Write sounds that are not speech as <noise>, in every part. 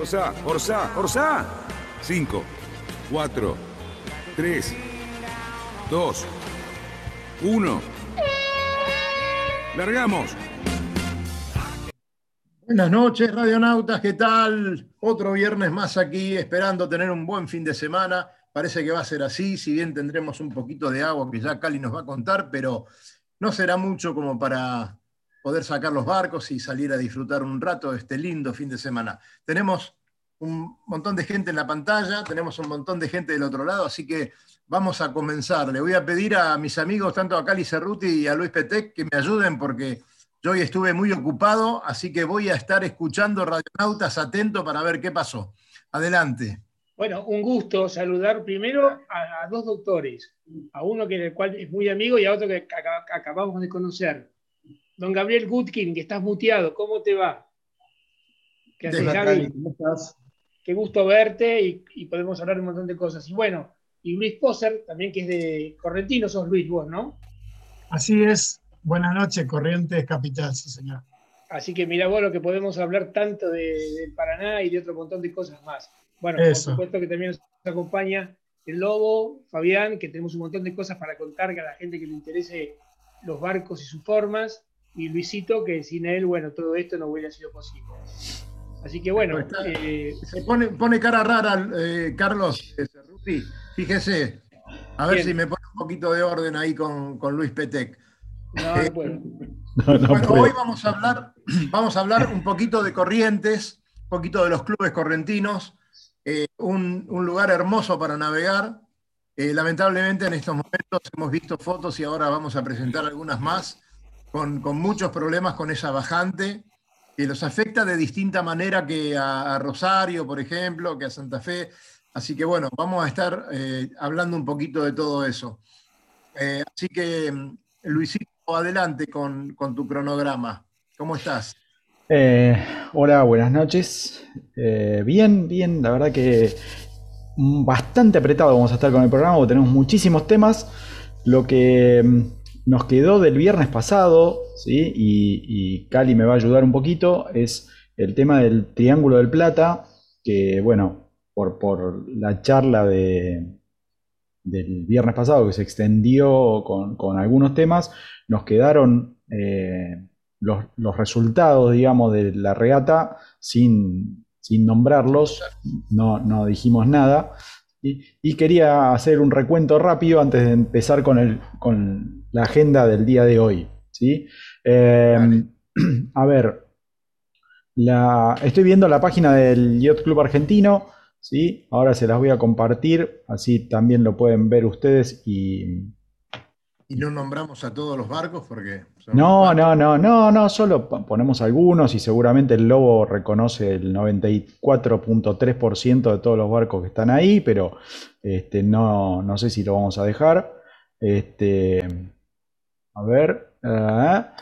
Orsá, Orsá, Orsá. 5, 4, 3, 2, 1. Largamos. Buenas noches, radionautas, ¿qué tal? Otro viernes más aquí, esperando tener un buen fin de semana. Parece que va a ser así, si bien tendremos un poquito de agua que ya Cali nos va a contar, pero no será mucho como para poder sacar los barcos y salir a disfrutar un rato este lindo fin de semana. Tenemos un montón de gente en la pantalla, tenemos un montón de gente del otro lado, así que vamos a comenzar. Le voy a pedir a mis amigos, tanto a Cali Cerruti y a Luis Petec, que me ayuden porque yo hoy estuve muy ocupado, así que voy a estar escuchando Radionautas atento para ver qué pasó. Adelante. Bueno, un gusto saludar primero a, dos doctores, a uno que el cual es muy amigo y a otro que acabamos de conocer. Don Gabriel Gutkin, que estás muteado, ¿cómo te va? ¿Qué haces, Gaby? ¿Cómo estás? Qué gusto verte y, podemos hablar de un montón de cosas. Y bueno, y Luis Poser, también que es de Correntino, sos Luis vos, ¿no? Así es. Buenas noches, Corrientes Capital, sí, señor. Así que mira vos lo que podemos hablar tanto de, del Paraná y de otro montón de cosas más. Bueno, por supuesto que también nos acompaña el Lobo, Fabián, que tenemos un montón de cosas para contar que a la gente que le interese los barcos y sus formas y Luisito, que sin él, bueno, todo esto no hubiera sido posible. Así que bueno. Eh, se pone, pone, cara rara, eh, Carlos Cerruti. Fíjese, a ver si me pone un poquito de orden ahí con, con Luis Petec. No, no eh, puedo. bueno, hoy vamos a, hablar, <clears throat> vamos a hablar un poquito de corrientes, un poquito de los clubes correntinos, un, un, lugar hermoso para navegar. lamentablemente en estos momentos hemos visto fotos y ahora vamos a presentar algunas más con, muchos problemas con esa bajante, que los afecta de distinta manera que a, Rosario, por ejemplo, que a Santa Fe. Así que bueno, vamos a estar eh, hablando un poquito de todo eso. Eh, así que, mm, Luisito, adelante con, tu cronograma. ¿Cómo estás? Eh, hola, buenas noches. bien, bien, la verdad que bastante apretado vamos a estar con el programa, porque tenemos muchísimos temas. Lo que mm, nos quedó del viernes pasado, ¿sí? y, Cali me va a ayudar un poquito, es el tema del Triángulo del Plata, que bueno, por, la charla de, del viernes pasado que se extendió con, algunos temas, nos quedaron eh, los, resultados, digamos, de la regata sin, nombrarlos, no, no dijimos nada. Y, quería hacer un recuento rápido antes de empezar con, el, con la agenda del día de hoy. ¿sí? Em, <clears throat> a ver, la, estoy viendo la página del Yacht Club Argentino. ¿sí? Ahora se las voy a compartir, así también lo pueden ver ustedes y, y no nombramos a todos los barcos porque... No, no, no, no, no, solo ponemos algunos y seguramente el Lobo reconoce el 94.3% de todos los barcos que están ahí, pero este, no, no sé si lo vamos a dejar. Este, a ver, ah,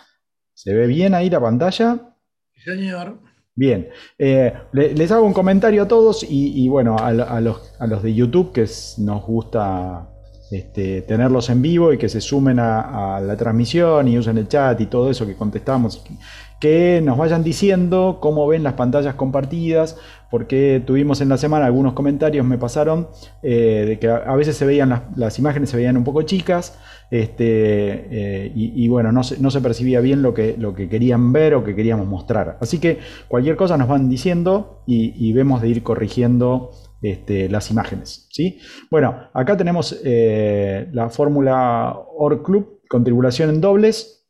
¿se ve bien ahí la pantalla? Sí, señor. Bien, eh, les hago un comentario a todos y, bueno, a, los, a los de YouTube que nos gusta este, tenerlos en vivo y que se sumen a, la transmisión y usen el chat y todo eso que contestamos, que nos vayan diciendo cómo ven las pantallas compartidas, porque tuvimos en la semana algunos comentarios, me pasaron, eh, de que a, veces se veían las, imágenes, se veían un poco chicas, este, eh, y, bueno, no se, no se, percibía bien lo que, lo que querían ver o que queríamos mostrar. Así que cualquier cosa nos van diciendo y, vemos de ir corrigiendo este, las imágenes. ¿sí? Bueno, acá tenemos eh, la fórmula OR Club con tribulación en dobles.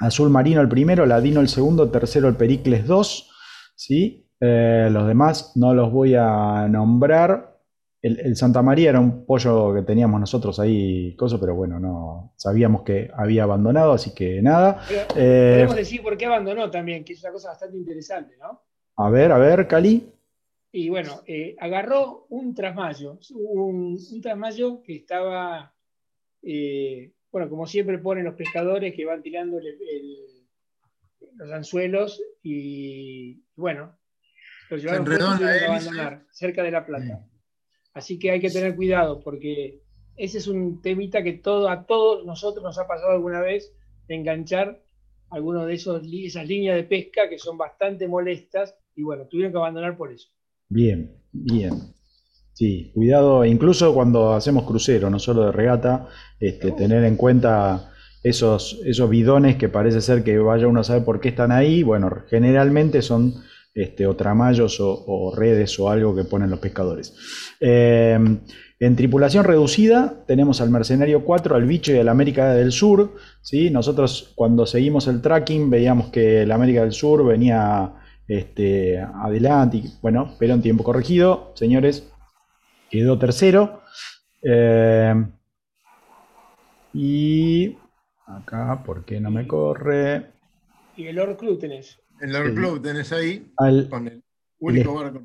Azul Marino el primero, Ladino el segundo, tercero el Pericles 2. ¿sí? Eh, los demás no los voy a nombrar. El, Santa María era un pollo que teníamos nosotros ahí, cosa, pero bueno, no sabíamos que había abandonado, así que nada. Eh, podemos decir por qué abandonó también, que es una cosa bastante interesante, ¿no? A ver, a ver, Cali. y bueno, eh, agarró un trasmayo, un, un trasmayo que estaba, bueno, como siempre ponen los pescadores que van tirando los anzuelos y bueno, los llevaron a abandonar cerca de la plata. Así que hay que tener cuidado porque ese es un temita que todo, a todos nosotros nos ha pasado alguna vez de enganchar alguno de esos, esas líneas de pesca que son bastante molestas y bueno, tuvieron que abandonar por eso. Bien, bien. Sí, cuidado, incluso cuando hacemos crucero, no solo de regata, este, tener en cuenta esos, esos bidones que parece ser que vaya uno a saber por qué están ahí. Bueno, generalmente son este, o tramayos o, redes o algo que ponen los pescadores. Eh, en tripulación reducida tenemos al Mercenario 4, al Bicho y al América del Sur. ¿sí? Nosotros cuando seguimos el tracking veíamos que el América del Sur venía este, adelante, bueno, pero en tiempo corregido, señores, quedó tercero. Eh, y acá, ¿por qué no me corre? Y el Lord Club tenés. El Lord Club tenés ahí con el único barco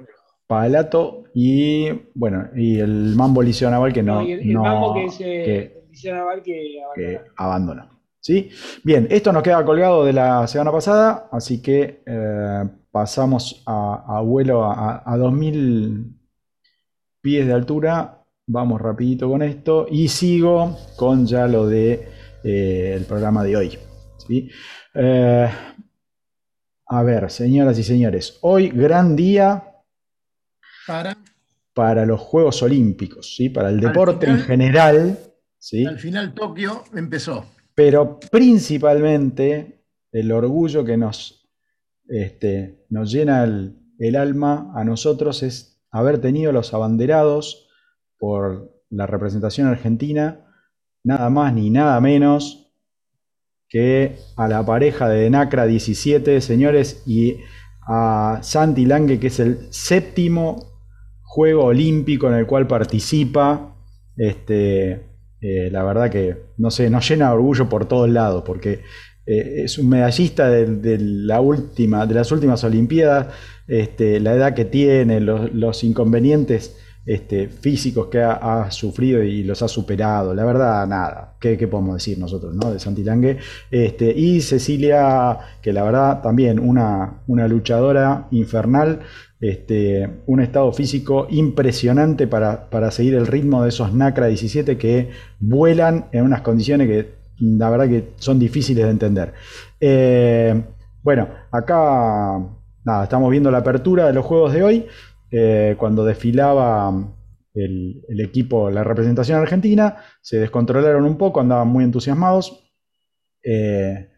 Palato y bueno, y el Mambo Liceo Naval que no. el, Mambo que es eh, el Liceo Naval que abandonó. ¿Sí? Bien, esto nos queda colgado de la semana pasada, así que eh, pasamos a, vuelo a, 2000 pies de altura. Vamos rapidito con esto y sigo con ya lo de eh, el programa de hoy. ¿sí? Eh, a ver, señoras y señores, hoy gran día para, para los Juegos Olímpicos, ¿sí? para el deporte en general. ¿sí? Al final Tokio empezó. Pero principalmente el orgullo que nos este, nos llena el, alma a nosotros es haber tenido los abanderados por la representación argentina, nada más ni nada menos que a la pareja de Nacra 17, señores, y a Santi Lange, que es el séptimo juego olímpico en el cual participa. Este, eh, la verdad que, no sé, nos llena de orgullo por todos lados, porque eh, es un medallista de, la última, de las últimas Olimpiadas, este, la edad que tiene, los, inconvenientes este, físicos que ha, sufrido y los ha superado. La verdad, nada, ¿qué, podemos decir nosotros ¿no? de Santilangue? Este, y Cecilia, que la verdad también una, una luchadora infernal, este, un estado físico impresionante para, para seguir el ritmo de esos NACRA 17 que vuelan en unas condiciones que la verdad que son difíciles de entender. Eh, bueno, acá nada, estamos viendo la apertura de los juegos de hoy, eh, cuando desfilaba el, equipo, la representación argentina, se descontrolaron un poco, andaban muy entusiasmados, eh,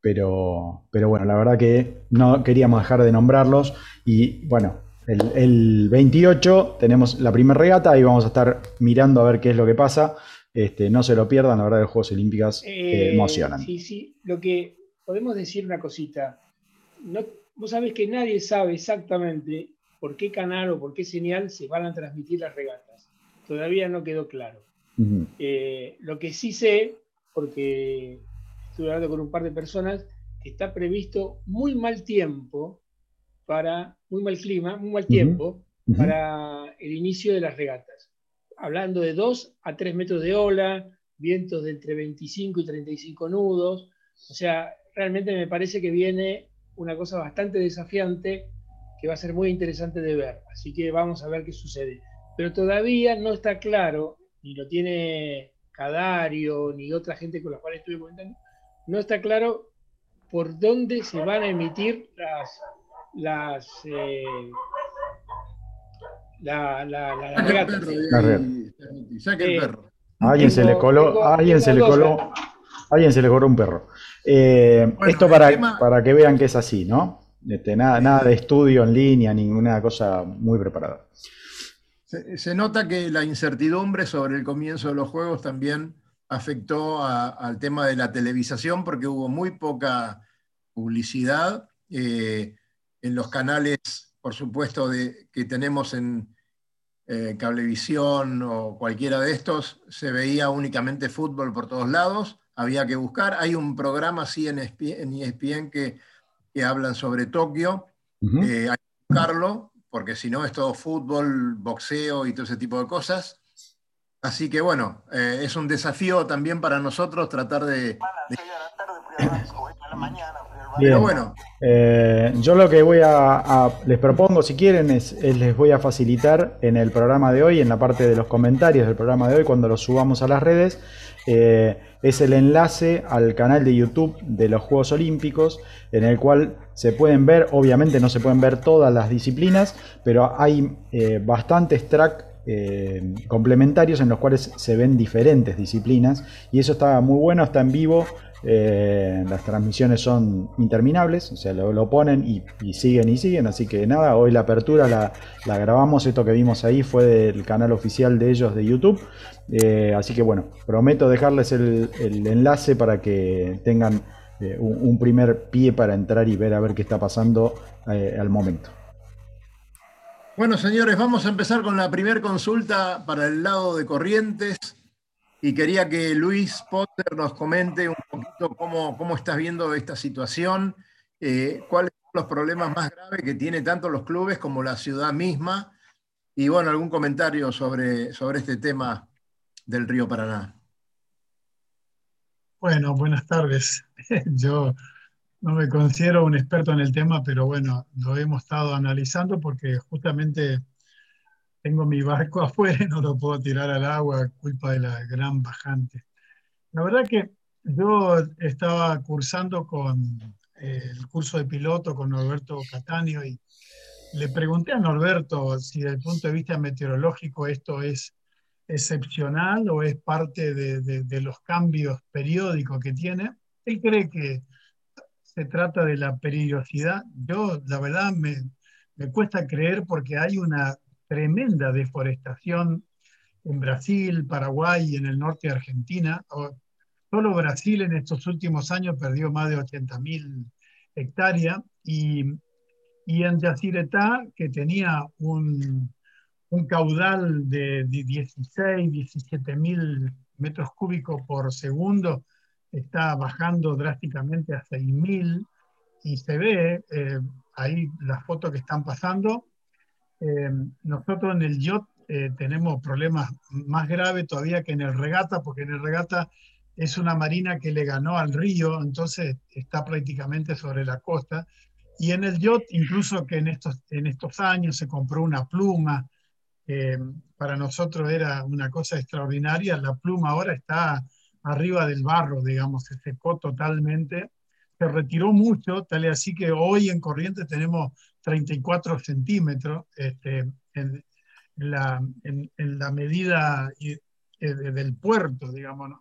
pero, pero bueno, la verdad que no queríamos dejar de nombrarlos y bueno, el, el 28 tenemos la primera regata y vamos a estar mirando a ver qué es lo que pasa. Este, no se lo pierdan, la verdad, los Juegos Olímpicos eh, emocionan. Sí, sí, lo que podemos decir una cosita. No, vos sabés que nadie sabe exactamente por qué canal o por qué señal se van a transmitir las regatas. Todavía no quedó claro. Eh, lo que sí sé, porque estuve hablando con un par de personas, está previsto muy mal tiempo para, muy mal clima, muy mal tiempo para el inicio de las regatas hablando de 2 a 3 metros de ola, vientos de entre 25 y 35 nudos. O sea, realmente me parece que viene una cosa bastante desafiante que va a ser muy interesante de ver. Así que vamos a ver qué sucede. Pero todavía no está claro, ni lo tiene Cadario, ni otra gente con la cual estuve comentando, no está claro por dónde se van a emitir las, las eh, la, la, la, Saque el perro. alguien se le coló, alguien se le coló, alguien se le coló un perro. Eh, esto para, para que vean que es así, ¿no? Este, nada, nada de estudio en línea, ninguna cosa muy preparada. Se, nota que la incertidumbre sobre el comienzo de los juegos también afectó al tema de la televisación porque hubo muy poca publicidad eh, en los canales por supuesto, de, que tenemos en eh, Cablevisión o cualquiera de estos, se veía únicamente fútbol por todos lados, había que buscar. Hay un programa así en ESPN, que, que hablan sobre Tokio, eh, hay que buscarlo, porque si no es todo fútbol, boxeo y todo ese tipo de cosas. Así que bueno, eh, es un desafío también para nosotros tratar de... Bien. bueno. Eh, yo lo que voy a, les propongo, si quieren, es, les voy a facilitar en el programa de hoy, en la parte de los comentarios del programa de hoy, cuando lo subamos a las redes, eh, es el enlace al canal de YouTube de los Juegos Olímpicos, en el cual se pueden ver, obviamente no se pueden ver todas las disciplinas, pero hay eh, bastantes tracks complementarios en los cuales se ven diferentes disciplinas y eso está muy bueno, está en vivo, eh, las transmisiones son interminables, o sea, lo, ponen y, siguen y siguen. Así que nada, hoy la apertura la, grabamos. Esto que vimos ahí fue del canal oficial de ellos de YouTube. Eh, así que bueno, prometo dejarles el, enlace para que tengan eh, un, primer pie para entrar y ver a ver qué está pasando al momento. Bueno, señores, vamos a empezar con la primera consulta para el lado de Corrientes y quería que Luis Potter nos comente un poquito cómo, cómo estás viendo esta situación, eh, cuáles son los problemas más graves que tiene tanto los clubes como la ciudad misma, y bueno, algún comentario sobre, sobre este tema del río Paraná. Bueno, buenas tardes. <laughs> Yo no me considero un experto en el tema, pero bueno, lo hemos estado analizando porque justamente tengo mi barco <laughs> afuera y no lo puedo tirar al agua, culpa de la gran bajante. La verdad que yo estaba cursando con eh, el curso de piloto con Norberto Catania y le pregunté a Norberto si desde el punto de vista meteorológico esto es excepcional o es parte de, los cambios periódicos que tiene. Él cree que se trata de la periodicidad. Yo, la verdad, me, me cuesta creer porque hay una tremenda deforestación en Brasil, Paraguay y en el norte de Argentina. Solo Brasil en estos últimos años perdió más de 80.000 hectáreas y, en Yacyretá, que tenía un, caudal de 16, 17 mil metros cúbicos por segundo, está bajando drásticamente a 6.000 y se ve eh, ahí las fotos que están pasando eh, nosotros en el yacht eh, tenemos problemas más graves todavía que en el regata, porque en el regata es una marina que le ganó al río, entonces está prácticamente sobre la costa. Y en el yacht, incluso que en estos, en estos años se compró una pluma, para nosotros era una cosa extraordinaria, la pluma ahora está arriba del barro, digamos, se secó totalmente, se retiró mucho, tal y así que hoy en Corrientes tenemos 34 centímetros este, en, la, en, la, medida eh, del puerto, digamos.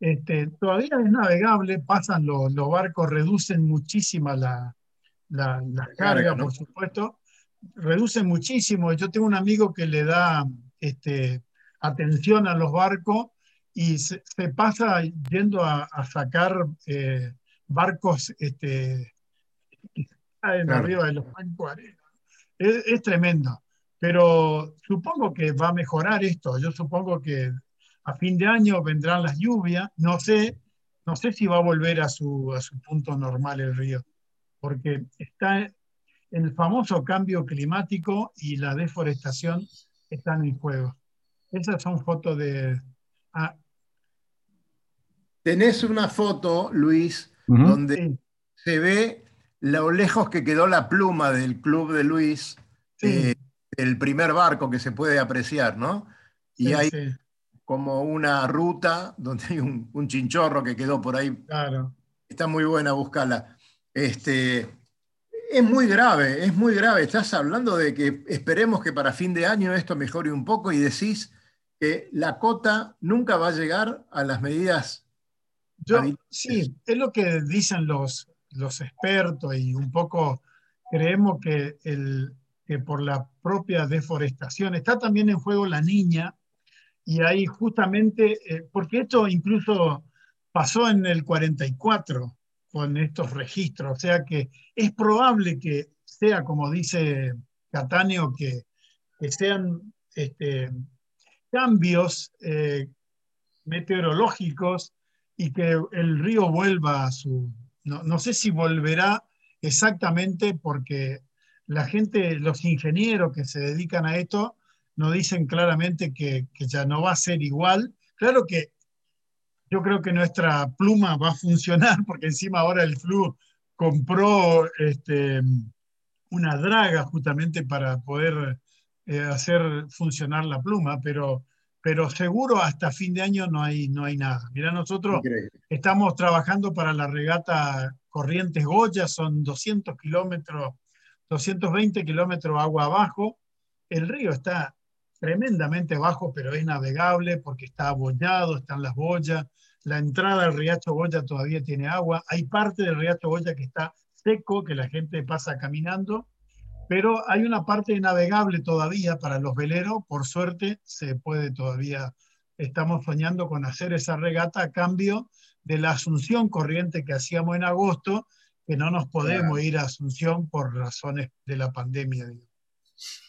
Este, todavía es navegable, pasan los, los barcos, reducen muchísima la, la, carga, por supuesto, reducen muchísimo. Yo tengo un amigo que le da este, atención a los barcos y se, pasa yendo a, sacar eh, barcos este, en arriba de los bancos Es, es, tremendo. Pero supongo que va a mejorar esto. Yo supongo que a fin de año vendrán las lluvias. No sé, no sé si va a volver a su, a su punto normal el río, porque está el famoso cambio climático y la deforestación están en juego. Esas son fotos de... Ah. Tenés una foto, Luis, donde se ve lo lejos que quedó la pluma del club de Luis, eh, el primer barco que se puede apreciar, ¿no? Y hay como una ruta donde hay un, chinchorro que quedó por ahí. Claro. Está muy buena, buscarla. Este, es muy grave, es muy grave. Estás hablando de que esperemos que para fin de año esto mejore un poco y decís que la cota nunca va a llegar a las medidas. Yo, sí, es lo que dicen los, los expertos y un poco creemos que, el, que por la propia deforestación está también en juego la niña y ahí justamente, eh, porque esto incluso pasó en el 44 con estos registros, o sea que es probable que sea, como dice Catáneo, que, que sean este, cambios eh, meteorológicos y que el río vuelva a su, no, sé si volverá exactamente porque la gente, los ingenieros que se dedican a esto, nos dicen claramente que, que ya no va a ser igual. Claro que yo creo que nuestra pluma va a funcionar <laughs> porque encima ahora el Flu compró este, una draga justamente para poder eh, hacer funcionar la pluma, pero, pero seguro hasta fin de año no hay, no hay nada. Mira, nosotros estamos trabajando para la regata Corrientes Goya, son 200 kilómetros, 220 kilómetros agua abajo. El río está tremendamente bajo, pero es navegable porque está abollado, están las boyas. La entrada al Riacho Goya todavía tiene agua. Hay parte del Riacho Goya que está seco, que la gente pasa caminando, pero hay una parte navegable todavía para los veleros. Por suerte, se puede todavía, estamos soñando con hacer esa regata a cambio de la Asunción corriente que hacíamos en agosto, que no nos podemos ir a Asunción por razones de la pandemia.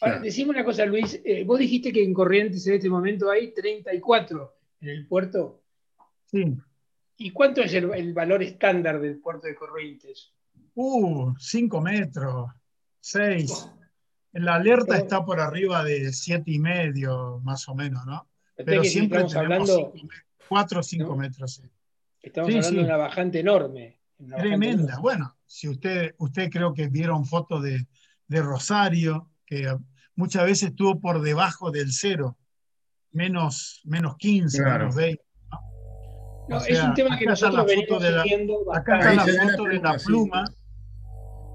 Ahora, decime una cosa, Luis. Eh, vos dijiste que en Corrientes en este momento hay 34 en el puerto. Sí. ¿Y cuánto es el, valor estándar del puerto de Corrientes? Uh, 5 metros, 6. La alerta está por arriba de siete y medio, más o menos, ¿no? Pero siempre estamos hablando 4 o 5 metros. Estamos hablando de una bajante enorme. Tremenda. Bueno, si usted, usted creo que vieron fotos de, de Rosario, que muchas veces estuvo por debajo del cero, menos, menos 15, menos 20. ¿no? es un tema que nosotros venimos de la, Acá está la foto de la pluma.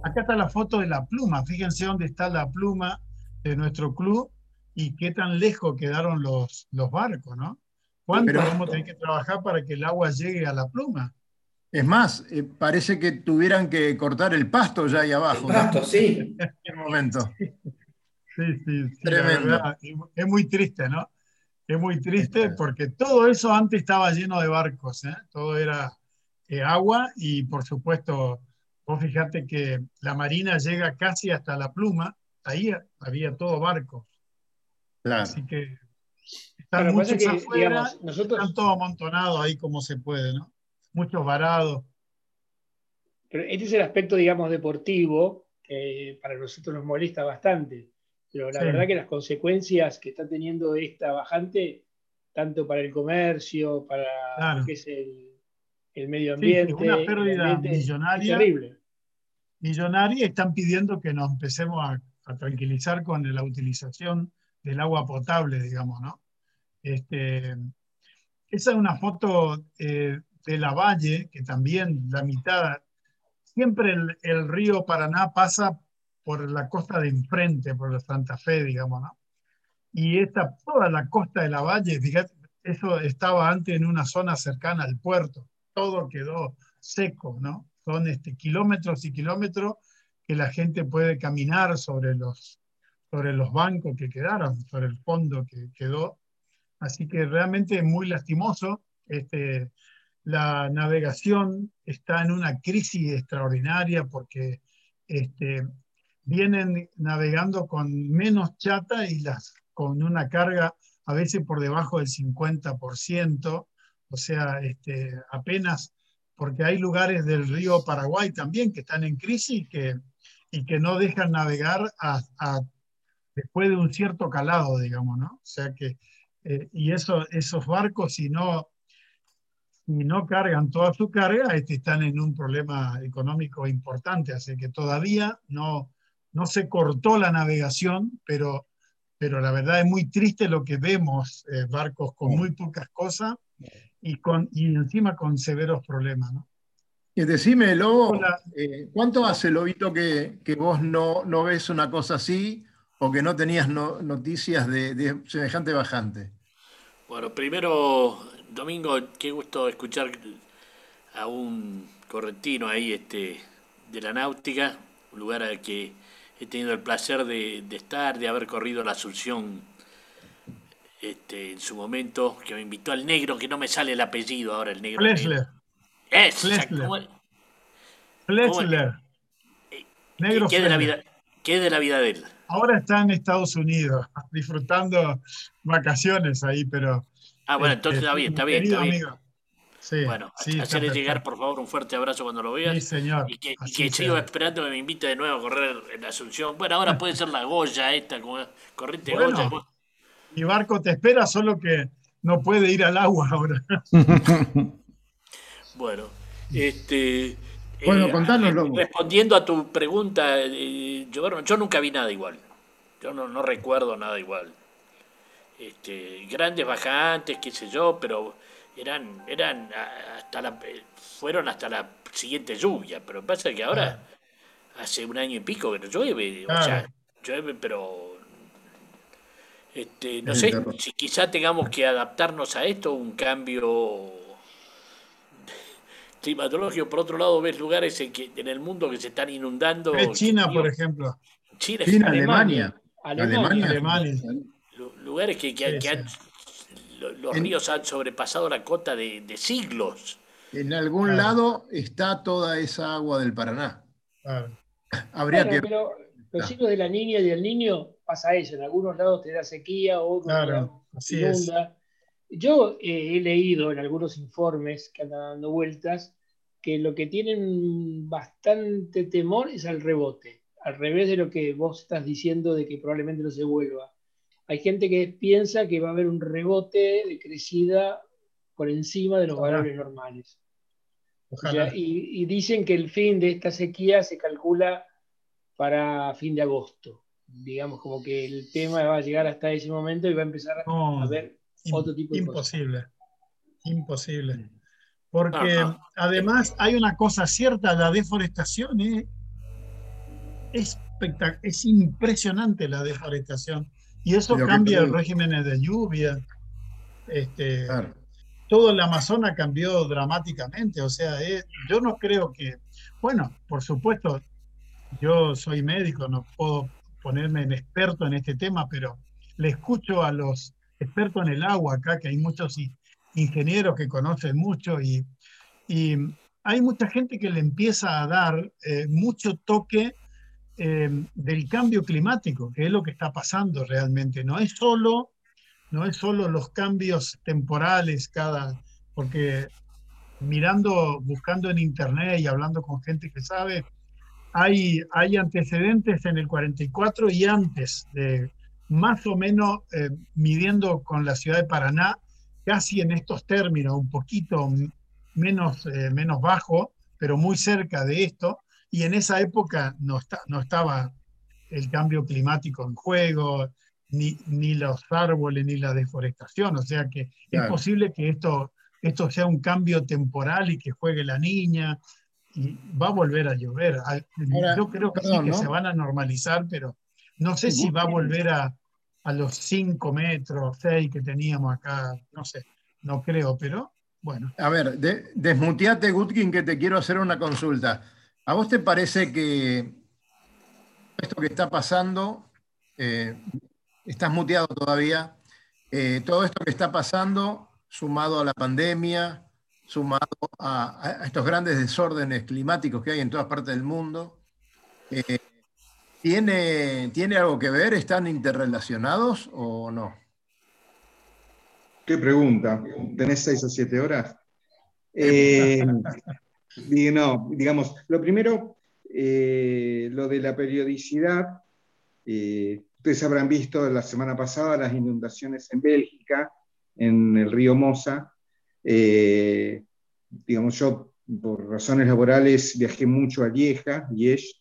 Acá está la foto de la pluma. Fíjense dónde está la pluma de nuestro club y qué tan lejos quedaron los, los barcos, ¿no? ¿Cuánto vamos a tener que trabajar para que el agua llegue a la pluma? Es más, eh, parece que tuvieran que cortar el pasto ya ahí abajo. El pasto, sí. <laughs> En este momento. Sí, sí, Tremendo. es muy triste, ¿no? Es muy triste porque todo eso antes estaba lleno de barcos, ¿eh? todo era eh, agua y por supuesto, vos fíjate que la marina llega casi hasta la pluma, ahí había todo barcos. Claro. Así que están muchos afuera, nosotros... están todos amontonados ahí como se puede, ¿no? muchos varados. Pero este es el aspecto, digamos, deportivo, que para nosotros nos molesta bastante. Pero la verdad que las consecuencias que está teniendo esta bajante, tanto para el comercio, para lo que es el, medio ambiente. una pérdida millonaria. Terrible. Millonaria, están pidiendo que nos empecemos a, tranquilizar con la utilización del agua potable, digamos, ¿no? Este, esa es una foto eh, de la Valle, que también la mitad, siempre el, río Paraná pasa por la costa de enfrente, por la Santa Fe, digamos, ¿no? Y esta, toda la costa de la Valle, fíjate, eso estaba antes en una zona cercana al puerto, todo quedó seco, ¿no? Son este, kilómetros y kilómetros que la gente puede caminar sobre los, sobre los bancos que quedaron, sobre el fondo que quedó. Así que realmente es muy lastimoso. Este, la navegación está en una crisis extraordinaria porque este, vienen navegando con menos chata y las, con una carga a veces por debajo del 50%, o sea, este, apenas, porque hay lugares del río Paraguay también que están en crisis y que, y que no dejan navegar después de un cierto calado, digamos, ¿no? O sea que, eh, y eso, esos barcos, si no y no cargan toda su carga, este, están en un problema económico importante, así que todavía no, no se cortó la navegación, pero, pero la verdad es muy triste lo que vemos, eh, barcos con muy pocas cosas y, con, y encima con severos problemas. ¿no? Y decime, Lobo, eh, ¿cuánto hace, Lobito, que, que vos no, no, ves una cosa así o que no tenías noticias de, de semejante bajante? Bueno, primero Domingo, qué gusto escuchar a un correntino ahí este, de la náutica, un lugar al que he tenido el placer de, estar, de haber corrido la Asunción este, en su momento, que me invitó al negro, que no me sale el apellido ahora, el negro. Flesler. Es, Flesler. Negro ¿Qué, de la vida, ¿Qué de la vida de él? Ahora está en Estados Unidos, <laughs> disfrutando vacaciones ahí, pero Ah, bueno, entonces está bien, está bien, está bien. bueno, hacerle llegar por favor un fuerte abrazo cuando lo veas. Sí, señor. Y que, sigo esperando que me invite de nuevo a correr en Asunción. Bueno, ahora <laughs> puede ser la Goya esta, como corriente Goya. Mi barco te espera, solo que no puede ir al agua ahora. <laughs> bueno, este. Bueno, eh, Respondiendo a tu pregunta, eh, yo, yo nunca vi nada igual. Yo no, no recuerdo nada igual. Este, grandes bajantes, qué sé yo, pero eran, eran hasta la, fueron hasta la siguiente lluvia, pero pasa que ahora hace un año y pico que no llueve, o sea, llueve, pero este, no sé, si quizá tengamos que adaptarnos a esto, un cambio climatológico. Por otro lado, ves lugares en, que, en el mundo que se están inundando. China, por ejemplo. China, Alemania. Alemania. Alemania. Lugares que, han los ríos han sobrepasado la cota de, siglos. En algún lado está toda esa agua del Paraná. Habría que... Pero los siglos de la niña y del niño pasa eso. En algunos lados te da sequía, o claro, inunda. Yo eh, he leído en algunos informes que andan dando vueltas que lo que tienen bastante temor es al rebote, al revés de lo que vos estás diciendo de que probablemente no se vuelva hay gente que piensa que va a haber un rebote de crecida por encima de los valores normales. y, dicen que el fin de esta sequía se calcula para fin de agosto. Digamos, como que el tema va a llegar hasta ese momento y va a empezar a haber otro tipo de imposible, Imposible. Porque además hay una cosa cierta, la deforestación es, es, es impresionante la deforestación. Y eso cambia el régimen de lluvia. Este, Todo el Amazonas cambió dramáticamente. O sea, yo no creo que. Bueno, por supuesto, yo soy médico, no puedo ponerme en experto en este tema, pero le escucho a los expertos en el agua acá, que hay muchos ingenieros que conocen mucho y, hay mucha gente que le empieza a dar eh, mucho toque Em, del cambio climático, que es lo que está pasando realmente. No es solo, no es solo los cambios temporales cada, porque mirando, buscando en internet y hablando con gente que sabe, hay, hay antecedentes en el 44 y antes, de, más o menos eh, midiendo con la ciudad de Paraná, casi en estos términos, un poquito menos, eh, menos bajo, pero muy cerca de esto, y en esa época no, está, no estaba el cambio climático en juego, ni, ni, los árboles, ni la deforestación. O sea que es posible que esto, esto sea un cambio temporal y que juegue la niña y va a volver a llover. Ah, yo creo que sí que se van a normalizar, pero no sé si va a volver a, a los 5 metros, 6 que teníamos acá, no sé, no creo, pero bueno. A ver, desmuteate, Gutkin, que te quiero hacer una consulta. ¿A vos te parece que esto que está pasando, eh, estás muteado todavía, eh, todo esto que está pasando, sumado a la pandemia, sumado a, estos grandes desórdenes climáticos que hay en todas partes del mundo, eh, ¿tiene, ¿tiene algo que ver? ¿Están interrelacionados o no? Qué pregunta. ¿Tenés seis o siete horas? no, digamos, lo primero, eh, lo de la periodicidad. Eh, ustedes habrán visto la semana pasada las inundaciones en Bélgica, en el río Mosa. Eh, digamos, yo por razones laborales viajé mucho a Lieja, Liege,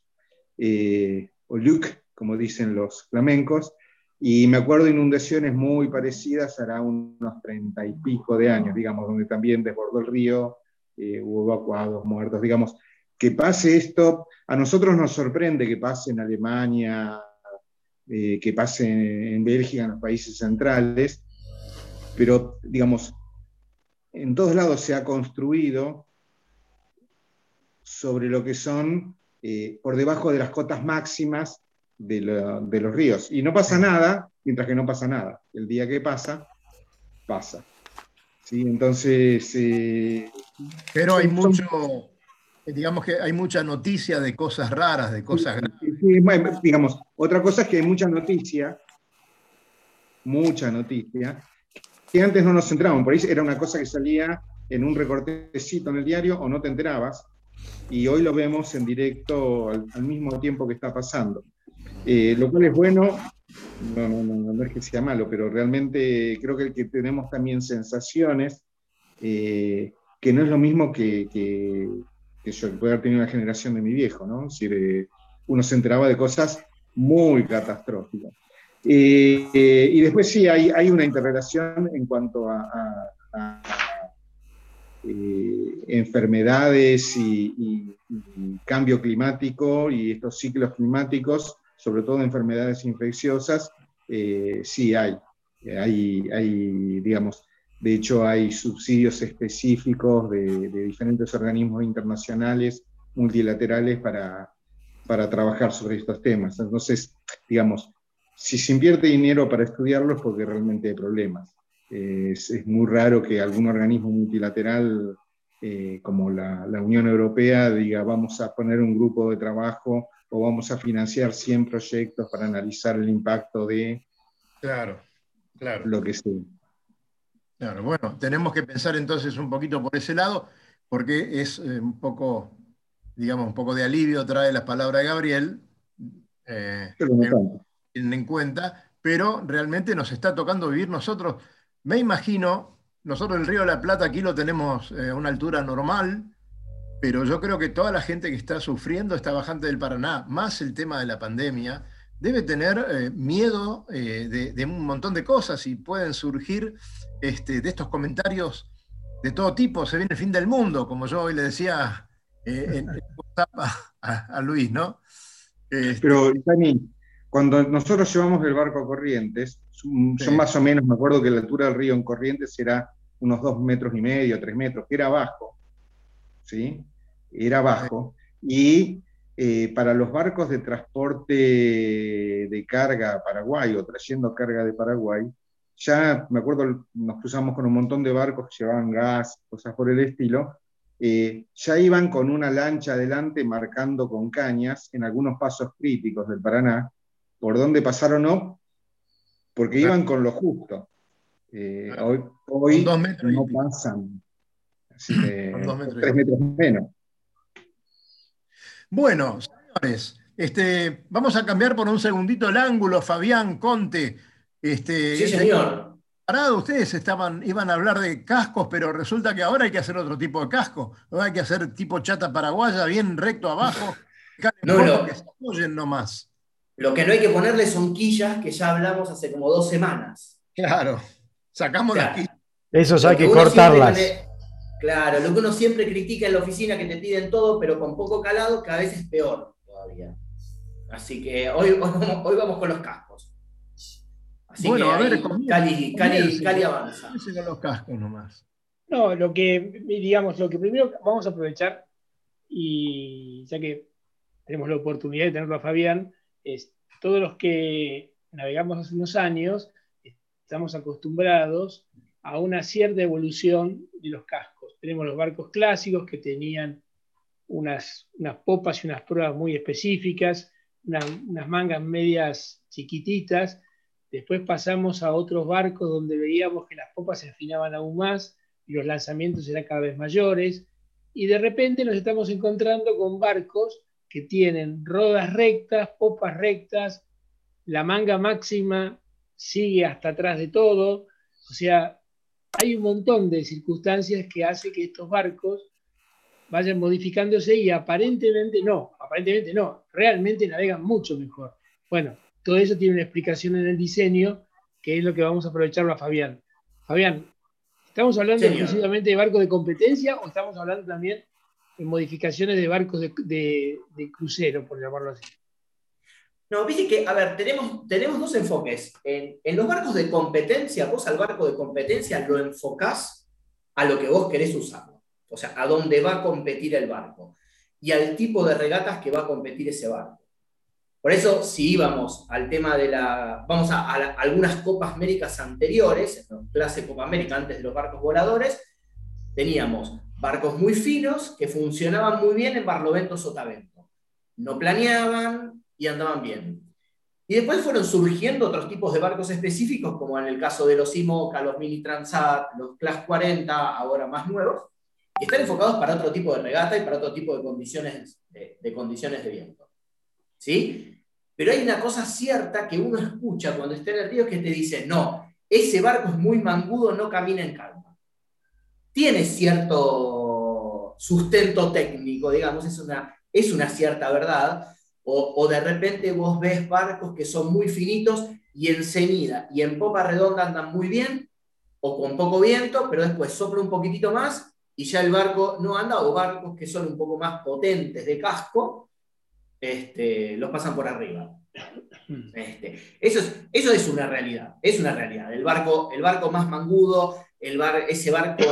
o Luc, como dicen los flamencos, y me acuerdo de inundaciones muy parecidas, hará unos treinta y pico de años, digamos, donde también desbordó el río, eh, hubo evacuados, muertos, digamos, que pase esto, a nosotros nos sorprende que pase en Alemania, eh, que pase en, Bélgica, en los países centrales, pero digamos, en todos lados se ha construido sobre lo que son eh, por debajo de las cotas máximas de, los ríos. Y no pasa nada mientras que no pasa nada. El día que pasa, pasa. ¿Sí? Entonces, pero hay mucho, digamos que hay mucha noticia de cosas raras, de cosas digamos, otra cosa es que hay mucha noticia, mucha noticia, que antes no nos centrábamos, por ahí era una cosa que salía en un recortecito en el diario o no te enterabas, y hoy lo vemos en directo al, mismo tiempo que está pasando. Eh, lo cual es bueno, no, no, no, no, es que sea malo, pero realmente creo que, que tenemos también sensaciones eh, que no es lo mismo que, que, que yo, que puede haber tenido la generación de mi viejo, ¿no? Es eh, uno se enteraba de cosas muy catastróficas. Y después sí, hay, hay, una interrelación en cuanto a, eh, enfermedades y, cambio climático y estos ciclos climáticos, sobre todo enfermedades infecciosas, eh, sí hay. hay. Hay, digamos, de hecho hay subsidios específicos de, diferentes organismos internacionales, multilaterales, para, para trabajar sobre estos temas. Entonces, digamos, si se invierte dinero para estudiarlos, porque realmente hay problemas es, muy raro que algún organismo multilateral eh, como la, Unión Europea diga vamos a poner un grupo de trabajo o vamos a financiar 100 proyectos para analizar el impacto de claro, claro. lo que sea. Claro, bueno, tenemos que pensar entonces un poquito por ese lado, porque es eh, un poco, digamos, un poco de alivio trae las palabras de Gabriel, eh, en cuenta, pero realmente nos está tocando vivir nosotros me imagino, nosotros el Río de la Plata aquí lo tenemos eh, a una altura normal, pero yo creo que toda la gente que está sufriendo esta bajante del Paraná, más el tema de la pandemia, debe tener eh, miedo eh, de, un montón de cosas y pueden surgir este, de estos comentarios de todo tipo. Se viene el fin del mundo, como yo hoy le decía en, <laughs> a, Luis, ¿no? Este, pero, Tani, cuando nosotros llevamos el barco a Corrientes, son, más o menos, me acuerdo que la altura del río en Corrientes era unos dos metros y medio, tres metros, que era bajo, ¿sí? Era bajo. Y eh, para los barcos de transporte de carga a Paraguay o trayendo carga de Paraguay, ya me acuerdo, nos cruzamos con un montón de barcos que llevaban gas, cosas por el estilo, eh, ya iban con una lancha adelante marcando con cañas en algunos pasos críticos del Paraná, por donde pasaron no, porque iban con lo justo. Eh, hoy hoy no pasan. Así <clears throat> que, tres metros menos. Bueno, señores, este, vamos a cambiar por un segundito el ángulo, Fabián Conte. Este, sí, señor. Parado, ustedes estaban, iban a hablar de cascos, pero resulta que ahora hay que hacer otro tipo de casco. Ahora hay que hacer tipo chata paraguaya, bien recto abajo, <laughs> no, no. que se apoyen nomás. Lo que no hay que ponerle son quillas, que ya hablamos hace como dos semanas. Claro, sacamos las quillas. Esos hay que cortarlas. claro, lo que uno siempre critica en la oficina, que te piden todo, pero con poco calado, cada vez es peor todavía. Así que hoy, hoy, vamos, con los cascos. Así bueno, que a ver, Cali, Cali, Cali avanza. Con los cascos nomás. No, lo que, digamos, lo que primero vamos a aprovechar, y ya que tenemos la oportunidad de tenerlo a Fabián, todos los que navegamos hace unos años estamos acostumbrados a una cierta evolución de los cascos. Tenemos los barcos clásicos que tenían unas, popas y unas pruebas muy específicas, unas mangas medias chiquititas. Después pasamos a otros barcos donde veíamos que las popas se afinaban aún más y los lanzamientos eran cada vez mayores. Y de repente nos estamos encontrando con barcos que tienen rodas rectas, popas rectas, la manga máxima sigue hasta atrás de todo. O sea, hay un montón de circunstancias que hace que estos barcos vayan modificándose y aparentemente no, aparentemente no, realmente navegan mucho mejor. Bueno, todo eso tiene una explicación en el diseño, que es lo que vamos a aprovecharlo a Fabián. Fabián, ¿estamos hablando exclusivamente de barcos de competencia o estamos hablando también modificaciones de barcos de, crucero, por llamarlo así. No, viste que, a ver, tenemos, tenemos dos enfoques. En, los barcos de competencia, vos al barco de competencia lo enfocás a lo que vos querés usarlo. O sea, a dónde va a competir el barco. Y al tipo de regatas que va a competir ese barco. Por eso, si íbamos al tema de la. Vamos a, algunas Copas Américas anteriores, clase Copa América antes de los barcos voladores, teníamos barcos muy finos que funcionaban muy bien en Barlovento Sotavento. No planeaban y andaban bien. Y después fueron surgiendo otros tipos de barcos específicos, como en el caso de los IMOCA, los Mini Transat, los Class 40, ahora más nuevos, que están enfocados para otro tipo de regata y para otro tipo de condiciones de, condiciones de viento. ¿Sí? Pero hay una cosa cierta que uno escucha cuando está en el río que te dice, no, ese barco es muy mangudo, no camina en calma. Tiene cierto sustento técnico, digamos, es una, es una cierta verdad, o, de repente vos ves barcos que son muy finitos y en cenida y en popa redonda andan muy bien o con poco viento, pero después sopla un poquitito más y ya el barco no anda, o barcos que son un poco más potentes de casco, este, los pasan por arriba. Este, eso, es, eso es una realidad, es una realidad. El barco, el barco más mangudo, el bar, ese barco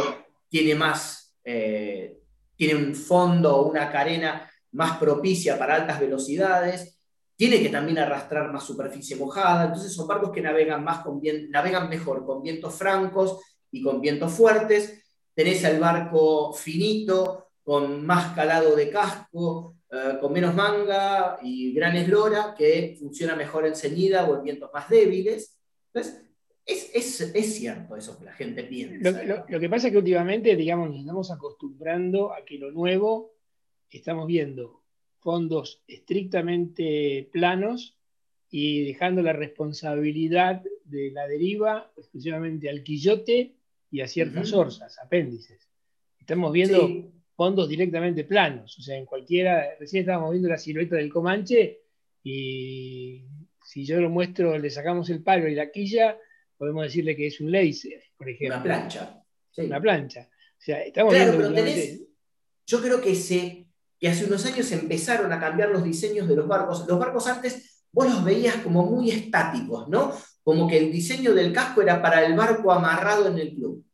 tiene más, eh, tiene un fondo, una carena más propicia para altas velocidades, tiene que también arrastrar más superficie mojada, entonces son barcos que navegan, más navegan mejor con vientos francos y con vientos fuertes, tenés el barco finito, con más calado de casco, eh, con menos manga y gran eslora, que funciona mejor en ceñida o en vientos más débiles. Entonces, es, es, es, cierto eso que la gente piensa. Lo, lo, que pasa es que últimamente, digamos, nos estamos acostumbrando a que lo nuevo estamos viendo fondos estrictamente planos y dejando la responsabilidad de la deriva exclusivamente al quillote y a ciertas orzas, apéndices. Estamos viendo fondos directamente planos, o sea, en cualquiera, recién estábamos viendo la silueta del Comanche y si yo lo muestro, le sacamos el palo y la quilla, podemos decirle que es un laser, por ejemplo. Una plancha. Una plancha. O sea, estamos viendo... yo creo que se que hace unos años empezaron a cambiar los diseños de los barcos. Los barcos antes vos los veías como muy estáticos, ¿no? Como que el diseño del casco era para el barco amarrado en el club.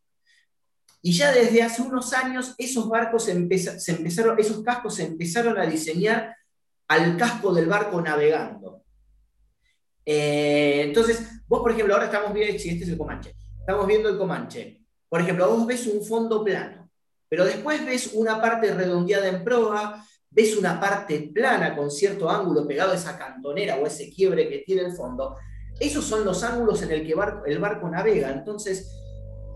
Y ya desde hace unos años esos barcos se empezaron, esos cascos se empezaron a diseñar al casco del barco navegando. Eh, entonces, vos, por ejemplo, ahora estamos viendo, este es el Comanche, estamos viendo el Comanche. Por ejemplo, vos ves un fondo plano pero después ves una parte redondeada en proa, ves una parte plana con cierto ángulo pegado a esa cantonera o ese quiebre que tiene el fondo. Esos son los ángulos en el que el barco navega. Entonces,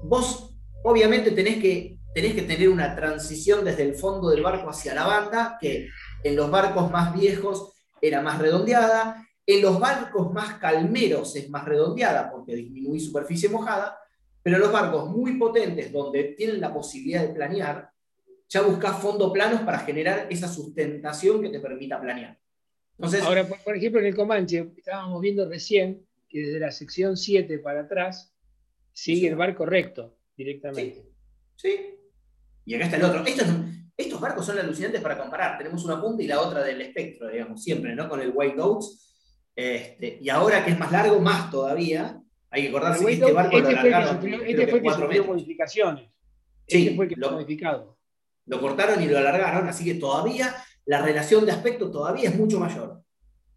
vos obviamente tenés que, tenés que tener una transición desde el fondo del barco hacia la banda, que en los barcos más viejos era más redondeada, en los barcos más calmeros es más redondeada porque disminuí superficie mojada, pero los barcos muy potentes, donde tienen la posibilidad de planear, ya buscas fondos planos para generar esa sustentación que te permita planear. Entonces, Ahora, por, ejemplo, en el Comanche, estábamos viendo recién que desde la sección 7 para atrás sigue el barco recto directamente. Sí. Y acá está el otro. Estos, barcos son alucinantes para comparar. Tenemos una punta y la otra del espectro, digamos, siempre, ¿no? Con el White Goats. Este, y ahora que es más largo, más todavía. Hay que acordarse que este barco este lo alargaron. Este fue el que sufrió modificaciones. Sí, este fue el que lo, modificado. Lo cortaron y lo alargaron, así que todavía la relación de aspecto todavía es mucho mayor.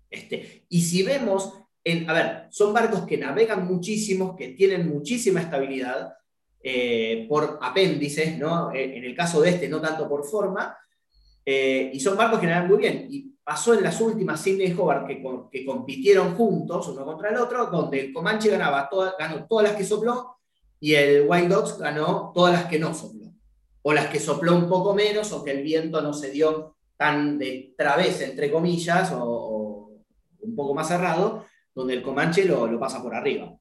Este, y si vemos, en, a ver, son barcos que navegan muchísimo, que tienen muchísima estabilidad eh, por apéndices, ¿no? Eh, en el caso de este, no tanto por forma, eh, y son barcos que navegan muy bien. Y pasó en las últimas Sydney y Hobart que, que, compitieron juntos, uno contra el otro, donde el Comanche ganaba ganó todas las que sopló y el White Dogs ganó todas las que no sopló. O las que sopló un poco menos o que el viento no se dio tan de través, entre comillas, o, un poco más cerrado, donde el Comanche lo, lo pasa por arriba.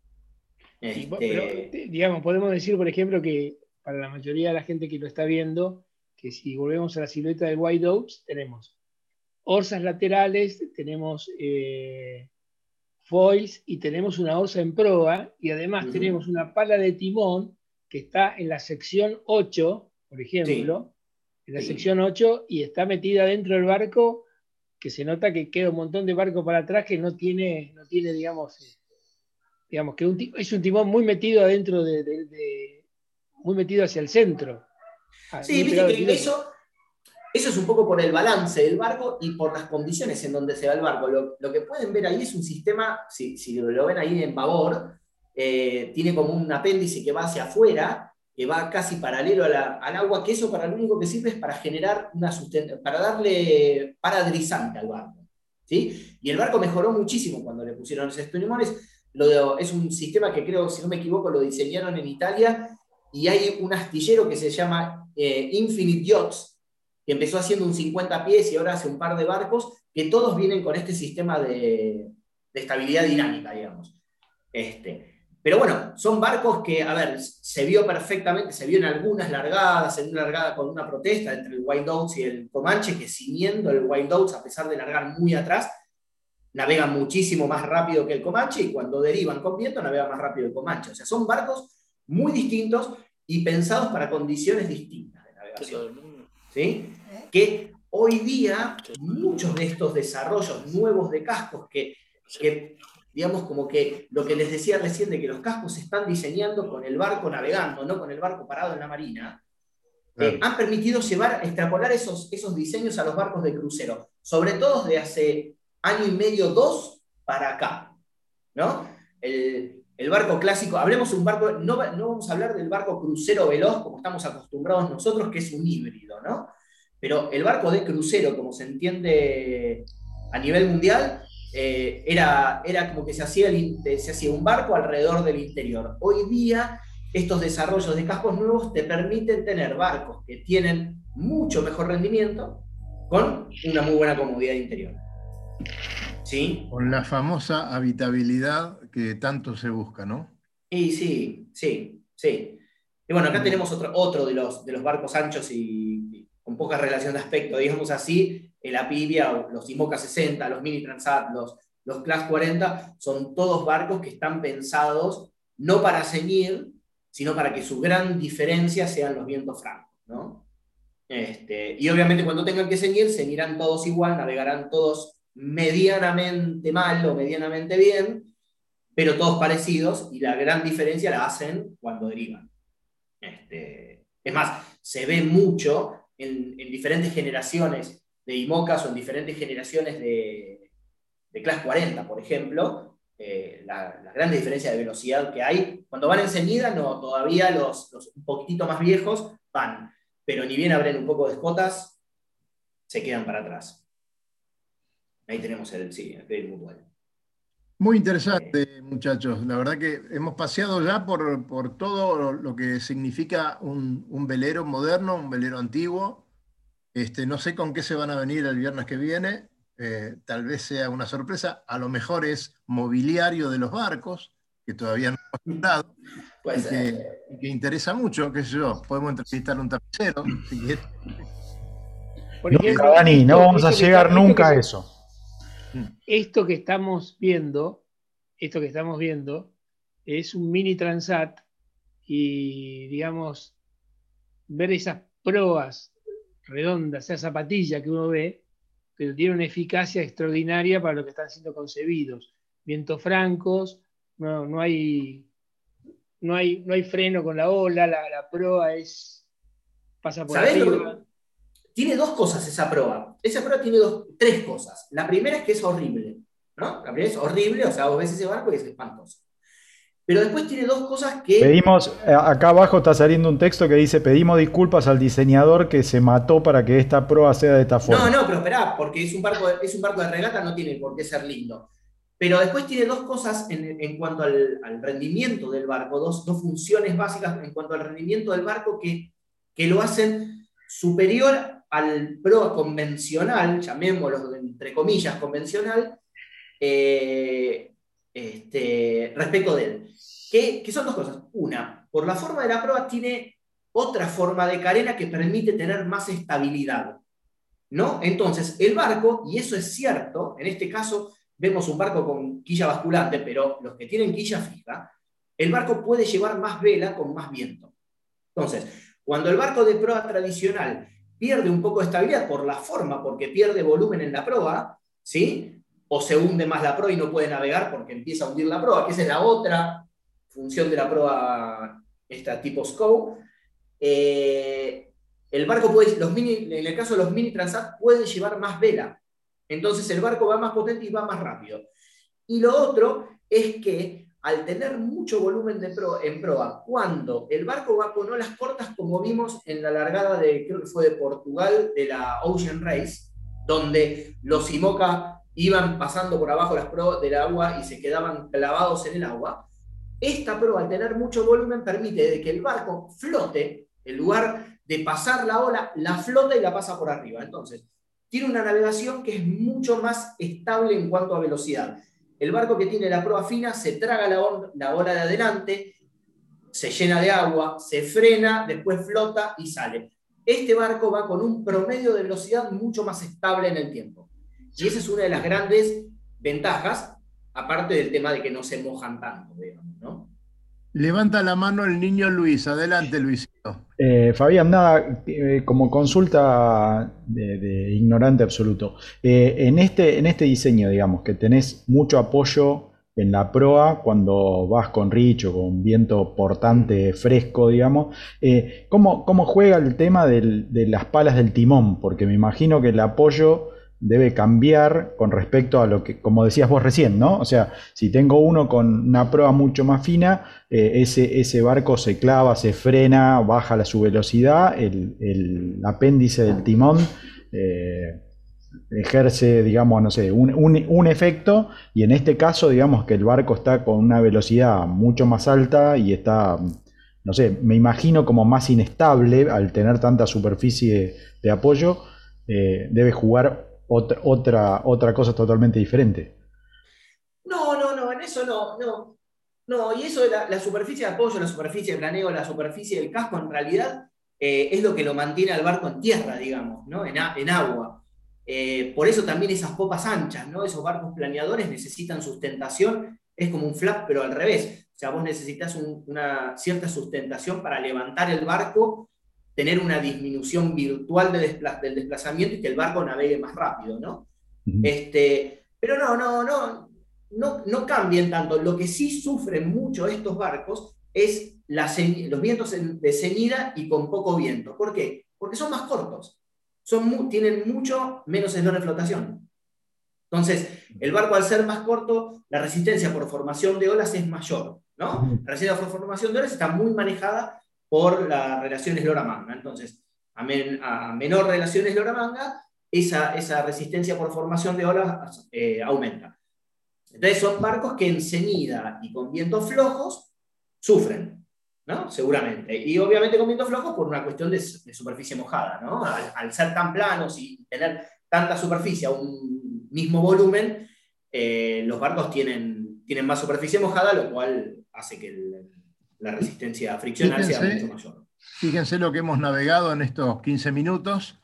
Este, digamos, podemos decir, por ejemplo, que para la mayoría de la gente que lo está viendo, que si volvemos a la silueta del White Dogs, tenemos orzas laterales, tenemos eh, foils y tenemos una orza en proa y además tenemos una pala de timón que está en la sección 8, por ejemplo, en la sección 8 y está metida dentro del barco que se nota que queda un montón de barco para atrás que no tiene, no tiene digamos, eh, digamos que es un timón muy metido adentro de, muy metido hacia el centro. Sí, viste que eso, eso es un poco por el balance del barco y por las condiciones en donde se va el barco. Lo, que pueden ver ahí es un sistema, si, lo ven ahí en babor, eh, tiene como un apéndice que va hacia afuera, que va casi paralelo al agua, que eso para lo único que sirve es para generar una para darle paradrizante al barco. ¿sí? Y el barco mejoró muchísimo cuando le pusieron esos. Lo es un sistema que creo, si no me equivoco, lo diseñaron en Italia y hay un astillero que se llama eh, Infinite Yachts, que empezó haciendo un 50 pies y ahora hace un par de barcos, que todos vienen con este sistema de, de estabilidad dinámica, digamos. Este, pero bueno, son barcos que, a ver, se vio perfectamente, se vio en algunas largadas, en una largada con una protesta entre el Oats y el Comanche, que siguiendo el Oats, a pesar de largar muy atrás, navegan muchísimo más rápido que el Comanche y cuando derivan con viento navegan más rápido el Comanche. O sea, son barcos muy distintos y pensados para condiciones distintas de navegación. ¿Sí? Que hoy día muchos de estos desarrollos nuevos de cascos que, que digamos, como que lo que les decía recién de que los cascos se están diseñando con el barco navegando, no con el barco parado en la marina, eh, han permitido llevar, extrapolar esos, esos diseños a los barcos de crucero, sobre todo de hace año y medio, dos, para acá. ¿no? El, el barco clásico, hablemos un barco, no, no, vamos a hablar del barco crucero veloz como estamos acostumbrados nosotros, que es un híbrido, ¿no? Pero el barco de crucero, como se entiende a nivel mundial, eh, era, era como que se hacía, se hacía un barco alrededor del interior. Hoy día, estos desarrollos de cascos nuevos te permiten tener barcos que tienen mucho mejor rendimiento con una muy buena comodidad interior. ¿Sí? Con la famosa habitabilidad que tanto se busca, ¿no? Y sí, sí, sí. Y bueno, acá tenemos otro, otro de, los, de los barcos anchos y, con poca relación de aspecto, digamos así, el Apivia, los Imoca 60, los Mini Transat, los, los Class 40, son todos barcos que están pensados no para ceñir, sino para que su gran diferencia sean los vientos francos. ¿no? Este, y obviamente cuando tengan que ceñir, ceñirán todos igual, navegarán todos medianamente mal o medianamente bien, pero todos parecidos, y la gran diferencia la hacen cuando derivan. Este, es más, se ve mucho en, en diferentes generaciones de IMOCAS o en diferentes generaciones de, de Class 40, por ejemplo, eh, la, gran diferencia de velocidad que hay. Cuando van enseguida, no, todavía los, los, un poquitito más viejos van, pero ni bien abren un poco de escotas, se quedan para atrás. Ahí tenemos el, sí, el mutual. Muy interesante, muchachos. La verdad que hemos paseado ya por, por todo lo que significa un, un velero moderno, un velero antiguo, este, no sé con qué se van a venir el viernes que viene, eh, tal vez sea una sorpresa, a lo mejor es mobiliario de los barcos, que todavía no hemos dado, y que, que, interesa mucho, qué sé yo, podemos entrevistar a un tapicero, si Dani, no vamos a llegar nunca a eso. Esto que estamos viendo, esto que estamos viendo, es un mini transat y, digamos, ver esas proas redonda, esa zapatilla que uno ve, pero tiene una eficacia extraordinaria para lo que están siendo concebidos. Vientos francos, no, no, hay, no, hay, no hay freno con la ola, la, proa es. pasa por arriba. Tiene dos cosas esa proa. Esa proa tiene dos, tres cosas. La primera es que es horrible. ¿no? La primera es horrible, o sea, vos ves ese barco y es espantoso. Pero después tiene dos cosas que... Pedimos, eh, acá abajo está saliendo un texto que dice, pedimos disculpas al diseñador que se mató para que esta proa sea de esta forma. No, no, pero esperá, porque es un barco, es un barco de regata, no tiene por qué ser lindo. Pero después tiene dos cosas en, en cuanto al, al, rendimiento del barco, dos, dos, funciones básicas en cuanto al rendimiento del barco que, que lo hacen superior al proa convencional, llamémoslo entre comillas convencional, eh, este, respecto de él que, son dos cosas. Una, por la forma de la proa tiene otra forma de carena que permite tener más estabilidad. ¿no? Entonces, el barco, y eso es cierto, en este caso vemos un barco con quilla basculante, pero los que tienen quilla fija, el barco puede llevar más vela con más viento. Entonces, cuando el barco de proa tradicional pierde un poco de estabilidad por la forma, porque pierde volumen en la proa, ¿sí? o se hunde más la proa y no puede navegar porque empieza a hundir la proa, que esa es la otra función de la prueba esta tipo scope, eh, el barco puede, los mini, en el caso de los mini transat, pueden llevar más vela. Entonces el barco va más potente y va más rápido. Y lo otro es que al tener mucho volumen de pro, en proa, cuando el barco va con olas cortas, como vimos en la largada de, creo que fue de Portugal, de la Ocean Race, donde los IMOCA iban pasando por abajo las proas del agua y se quedaban clavados en el agua. Esta proa, al tener mucho volumen, permite que el barco flote, en lugar de pasar la ola, la flota y la pasa por arriba. Entonces, tiene una navegación que es mucho más estable en cuanto a velocidad. El barco que tiene la proa fina se traga la, la ola de adelante, se llena de agua, se frena, después flota y sale. Este barco va con un promedio de velocidad mucho más estable en el tiempo. Y esa es una de las grandes ventajas, aparte del tema de que no se mojan tanto, ¿no? Levanta la mano el niño Luis. Adelante, Luisito. Eh, Fabián, nada, eh, como consulta de, ignorante absoluto. Eh, en, este, en este diseño, digamos, que tenés mucho apoyo en la proa cuando vas con Rich o con viento portante fresco, digamos. ¿cómo, ¿cómo, juega el tema de las palas del timón? Porque me imagino que el apoyo debe cambiar con respecto a lo que, como decías vos recién, ¿no? O sea, si tengo uno con una proa mucho más fina, eh, ese, ese, barco se clava, se frena, baja la, su velocidad, el, apéndice del timón eh, ejerce, digamos, no sé, un, un, efecto, y en este caso, digamos que el barco está con una velocidad mucho más alta y está, no sé, me imagino como más inestable al tener tanta superficie de apoyo, eh, debe jugar otra, otra, otra cosa totalmente diferente. No, no, no, en eso no, no. No, y eso de la, superficie de apoyo, la superficie de planeo, la superficie del casco, en realidad eh, es lo que lo mantiene al barco en tierra, digamos, ¿no? en, en agua. Eh, por eso también esas popas anchas, ¿no? Esos barcos planeadores necesitan sustentación, es como un flap, pero al revés. O sea, vos necesitas una cierta sustentación para levantar el barco tener una disminución virtual de del desplazamiento y que el barco navegue más rápido, ¿no? este, pero no, no, no, no, no cambien tanto. Lo que sí sufren mucho estos barcos es los vientos de ceñida y con poco viento. ¿Por qué? Porque son más cortos, son tienen mucho menos eslor de flotación. Entonces, el barco al ser más corto, la resistencia por formación de olas es mayor. ¿no? La resistencia por formación de olas está muy manejada por las relaciones Lora-Manga. Entonces, a, menor relaciones Lora-Manga, esa, esa, resistencia por formación de olas eh, aumenta. Entonces, son barcos que en ceñida y con vientos flojos sufren, ¿no? Seguramente. Y obviamente con vientos flojos por una cuestión de, superficie mojada, ¿no? Al, ser tan planos y tener tanta superficie a un mismo volumen, eh, los barcos tienen, tienen más superficie mojada, lo cual hace que el, la resistencia friccional sea mucho mayor. Fíjense lo que hemos navegado en estos 15 minutos,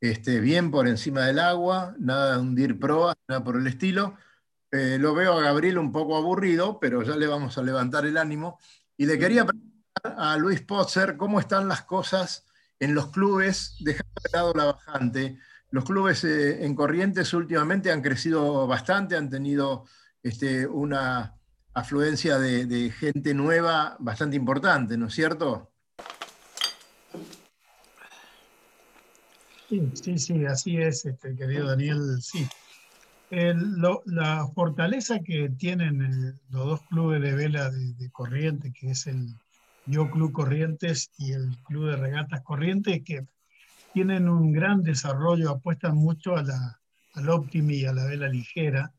este, bien por encima del agua, nada de hundir proa, nada por el estilo. Eh, lo veo a Gabriel un poco aburrido, pero ya le vamos a levantar el ánimo. Y le quería preguntar a Luis Potzer cómo están las cosas en los clubes, dejando de lado la bajante. Los clubes eh, en Corrientes últimamente han crecido bastante, han tenido este, una afluencia de, gente nueva bastante importante, ¿no es cierto? Sí, sí, así es, este, querido Daniel, sí. la fortaleza que tienen eh, los dos clubes de vela de, Corrientes, que es el Yo Club Corrientes y el Club de Regatas Corrientes, que tienen un gran desarrollo, apuestan mucho a la, al Optimi y a la vela ligera,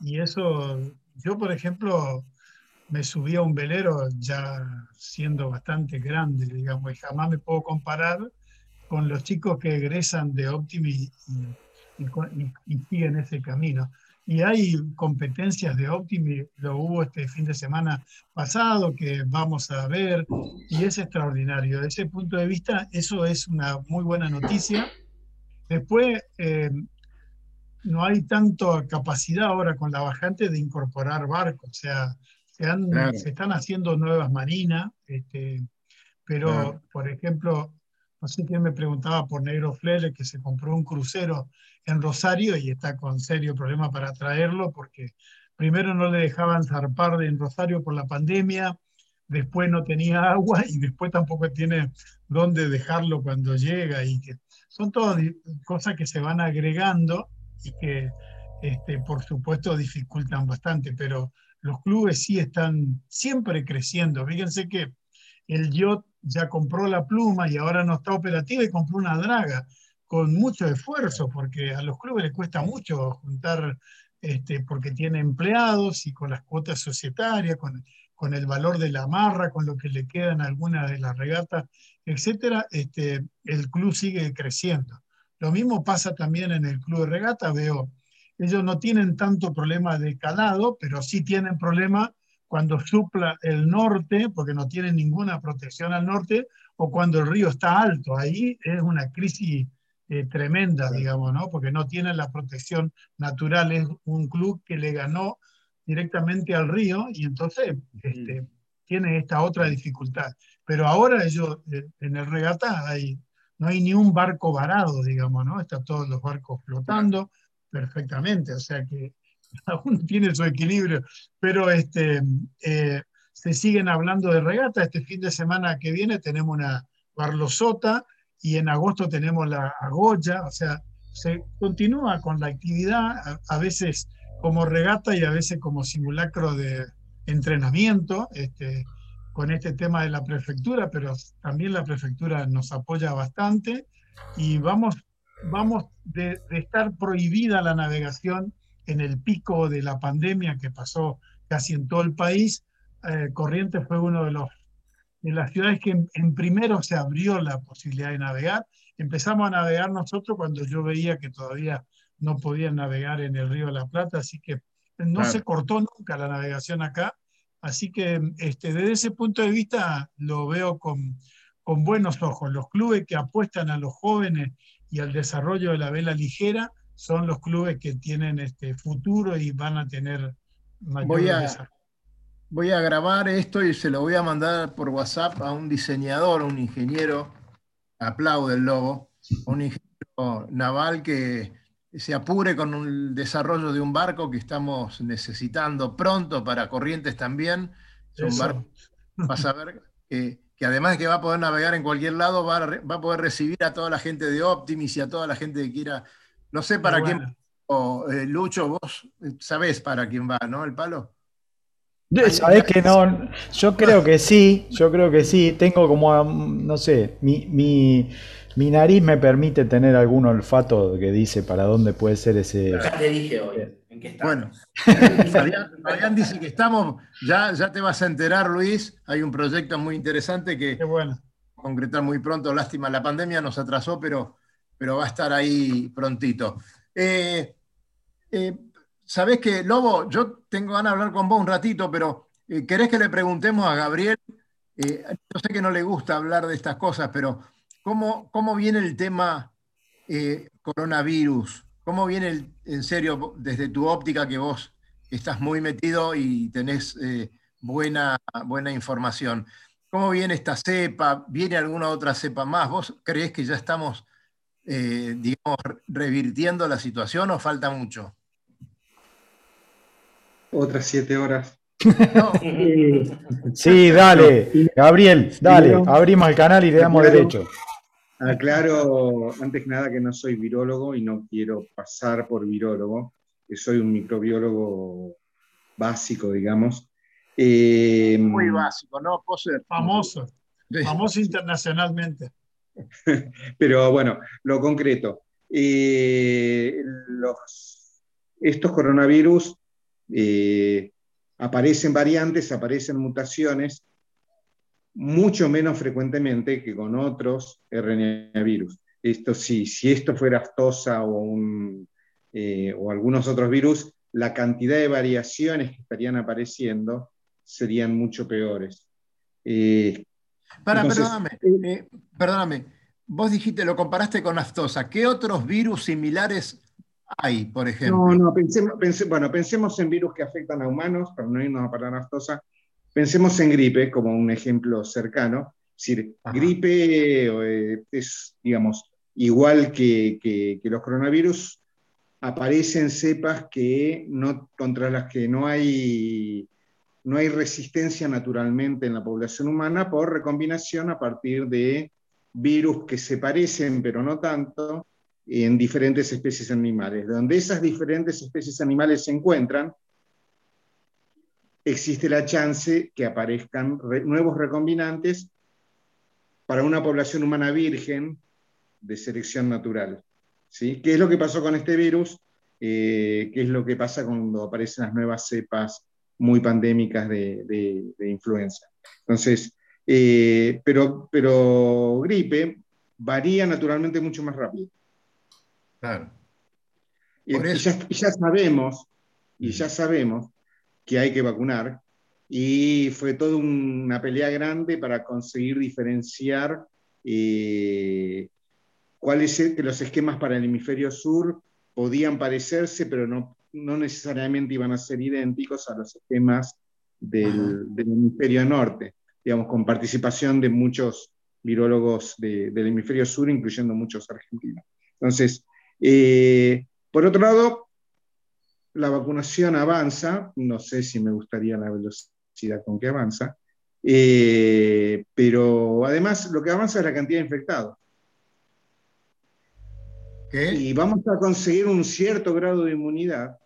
y eso yo, por ejemplo, me subí a un velero ya siendo bastante grande, digamos, y jamás me puedo comparar con los chicos que egresan de Optimi y, siguen ese camino. Y hay competencias de Optimi, lo hubo este fin de semana pasado, que vamos a ver, y es extraordinario. Desde ese punto de vista, eso es una muy buena noticia. Después, eh, no hay tanta capacidad ahora con la bajante de incorporar barcos, o sea, se, están haciendo nuevas marinas, este, pero por ejemplo, no sé quién me preguntaba por Negro Flele que se compró un crucero en Rosario y está con serio problema para traerlo porque primero no le dejaban zarpar en Rosario por la pandemia, después no tenía <laughs> agua y después tampoco tiene dónde dejarlo cuando llega y que son todas cosas que se van agregando y que este, por supuesto dificultan bastante, pero los clubes sí están siempre creciendo. Fíjense que el YOT ya compró la pluma y ahora no está operativa y compró una draga. con mucho esfuerzo, porque a los clubes les cuesta mucho juntar, este, porque tiene empleados y con las cuotas societarias, con, con el valor de la marra, con lo que le quedan algunas de las regatas, etcétera, este, el club sigue creciendo. Lo mismo pasa también en el club de regata, veo, ellos no tienen tanto problema de calado, pero sí tienen problema cuando supla el norte, porque no tienen ninguna protección al norte, o cuando el río está alto. Ahí es una crisis eh, tremenda, digamos, ¿no? Porque no tienen la protección natural. Es un club que le ganó directamente al río y entonces este, tiene esta otra dificultad. Pero ahora ellos, eh, en el regata hay, no hay ni un barco varado, digamos, ¿no? Están todos los barcos flotando perfectamente, o sea que <laughs> aún tiene su equilibrio, pero este, eh, se siguen hablando de regata. Este fin de semana que viene tenemos una Barlosota y en agosto tenemos la Agoya, o sea, se continúa con la actividad, a, veces como regata y a veces como simulacro de entrenamiento, este, con este tema de la prefectura, pero también la prefectura nos apoya bastante y vamos, vamos de, de estar prohibida la navegación en el pico de la pandemia que pasó casi en todo el país, eh, Corrientes fue uno de los de las ciudades que en, primero se abrió la posibilidad de navegar. Empezamos a navegar nosotros cuando yo veía que todavía no podían navegar en el río de la Plata, así que no se cortó nunca la navegación acá. Así que este, desde ese punto de vista lo veo con, con buenos ojos. Los clubes que apuestan a los jóvenes y al desarrollo de la vela ligera son los clubes que tienen este futuro y van a tener mayor voy a, Voy a grabar esto y se lo voy a mandar por WhatsApp a un diseñador, un ingeniero, aplaude el logo, un ingeniero naval que se apure con el desarrollo de un barco que estamos necesitando pronto para Corrientes también. Es un barco, vas a ver que, además de que va a poder navegar en cualquier lado, va a, poder recibir a toda la gente de Optimis y a toda la gente que quiera no sé para quién, eh, Lucho, vos sabés para quién va, ¿no? El palo. Sabés que no, yo creo que sí, yo creo que sí. Tengo como, no sé, mi, mi, nariz me permite tener algún olfato que dice para dónde puede ser ese. Ya te dije hoy, ¿en qué Bueno, Fabián, dice que estamos, ya, ya te vas a enterar, Luis. Hay un proyecto muy interesante que bueno. concretar muy pronto. Lástima, la pandemia nos atrasó, pero pero va a estar ahí prontito. Eh, eh, Sabés que, Lobo, yo tengo ganas de hablar con vos un ratito, pero eh, ¿querés que le preguntemos a Gabriel? yo sé que no le gusta hablar de estas cosas, pero ¿cómo, cómo viene el tema coronavirus? ¿Cómo viene, en serio, desde tu óptica que vos estás muy metido y tenés buena, buena información? ¿Cómo viene esta cepa? ¿Viene alguna otra cepa más? ¿Vos creés que ya estamos eh, digamos, revirtiendo la situación o falta mucho? Otras siete horas. <laughs> sí, dale, Gabriel, dale, abrimos el canal y le damos derecho. Aclaro, antes que nada, que no soy virólogo y no quiero pasar por virólogo, que soy un microbiólogo básico, digamos. Eh, Muy básico, ¿no? Famoso, famoso internacionalmente. <laughs> Pero bueno, lo concreto. Eh, estos coronavirus eh, aparecen variantes, aparecen mutaciones mucho menos frecuentemente que con otros RNA virus. Esto sí, si esto fuera aftosa o, un, eh, o algunos otros virus, la cantidad de variaciones que estarían apareciendo serían mucho peores. Para, perdóname, eh, perdóname. Vos dijiste, lo comparaste con aftosa. ¿Qué otros virus similares hay, por ejemplo? No, no, pensemos, bueno, pensemos en virus que afectan a humanos, para no irnos a parar aftosa. Pensemos en gripe como un ejemplo cercano. Es decir, gripe eh, es, digamos, igual que, que, que, los coronavirus, aparecen cepas que no, contra las que no hay no hay resistencia naturalmente en la población humana por recombinación a partir de virus que se parecen, pero no tanto, en diferentes especies animales. Donde esas diferentes especies animales se encuentran, existe la chance que aparezcan nuevos recombinantes para una población humana virgen de selección natural. ¿sí? ¿Qué es lo que pasó con este virus? Eh, ¿Qué es lo que pasa cuando aparecen las nuevas cepas muy pandémicas de, influenza? Entonces, eh, pero, pero gripe varía naturalmente mucho más rápido. Claro. Y, ya, sabemos, y ya sabemos que hay que vacunar, y fue toda una pelea grande para conseguir diferenciar eh, cuáles que los esquemas para el hemisferio sur podían parecerse, pero no, no necesariamente iban a ser idénticos a los esquemas del, hemisferio norte, digamos, con participación de muchos virólogos del hemisferio sur, incluyendo muchos argentinos. Entonces, eh, por otro lado, la vacunación avanza, no sé si me gustaría la velocidad con que avanza, eh, pero además lo que avanza es la cantidad de infectados. Y vamos a conseguir un cierto grado de inmunidad.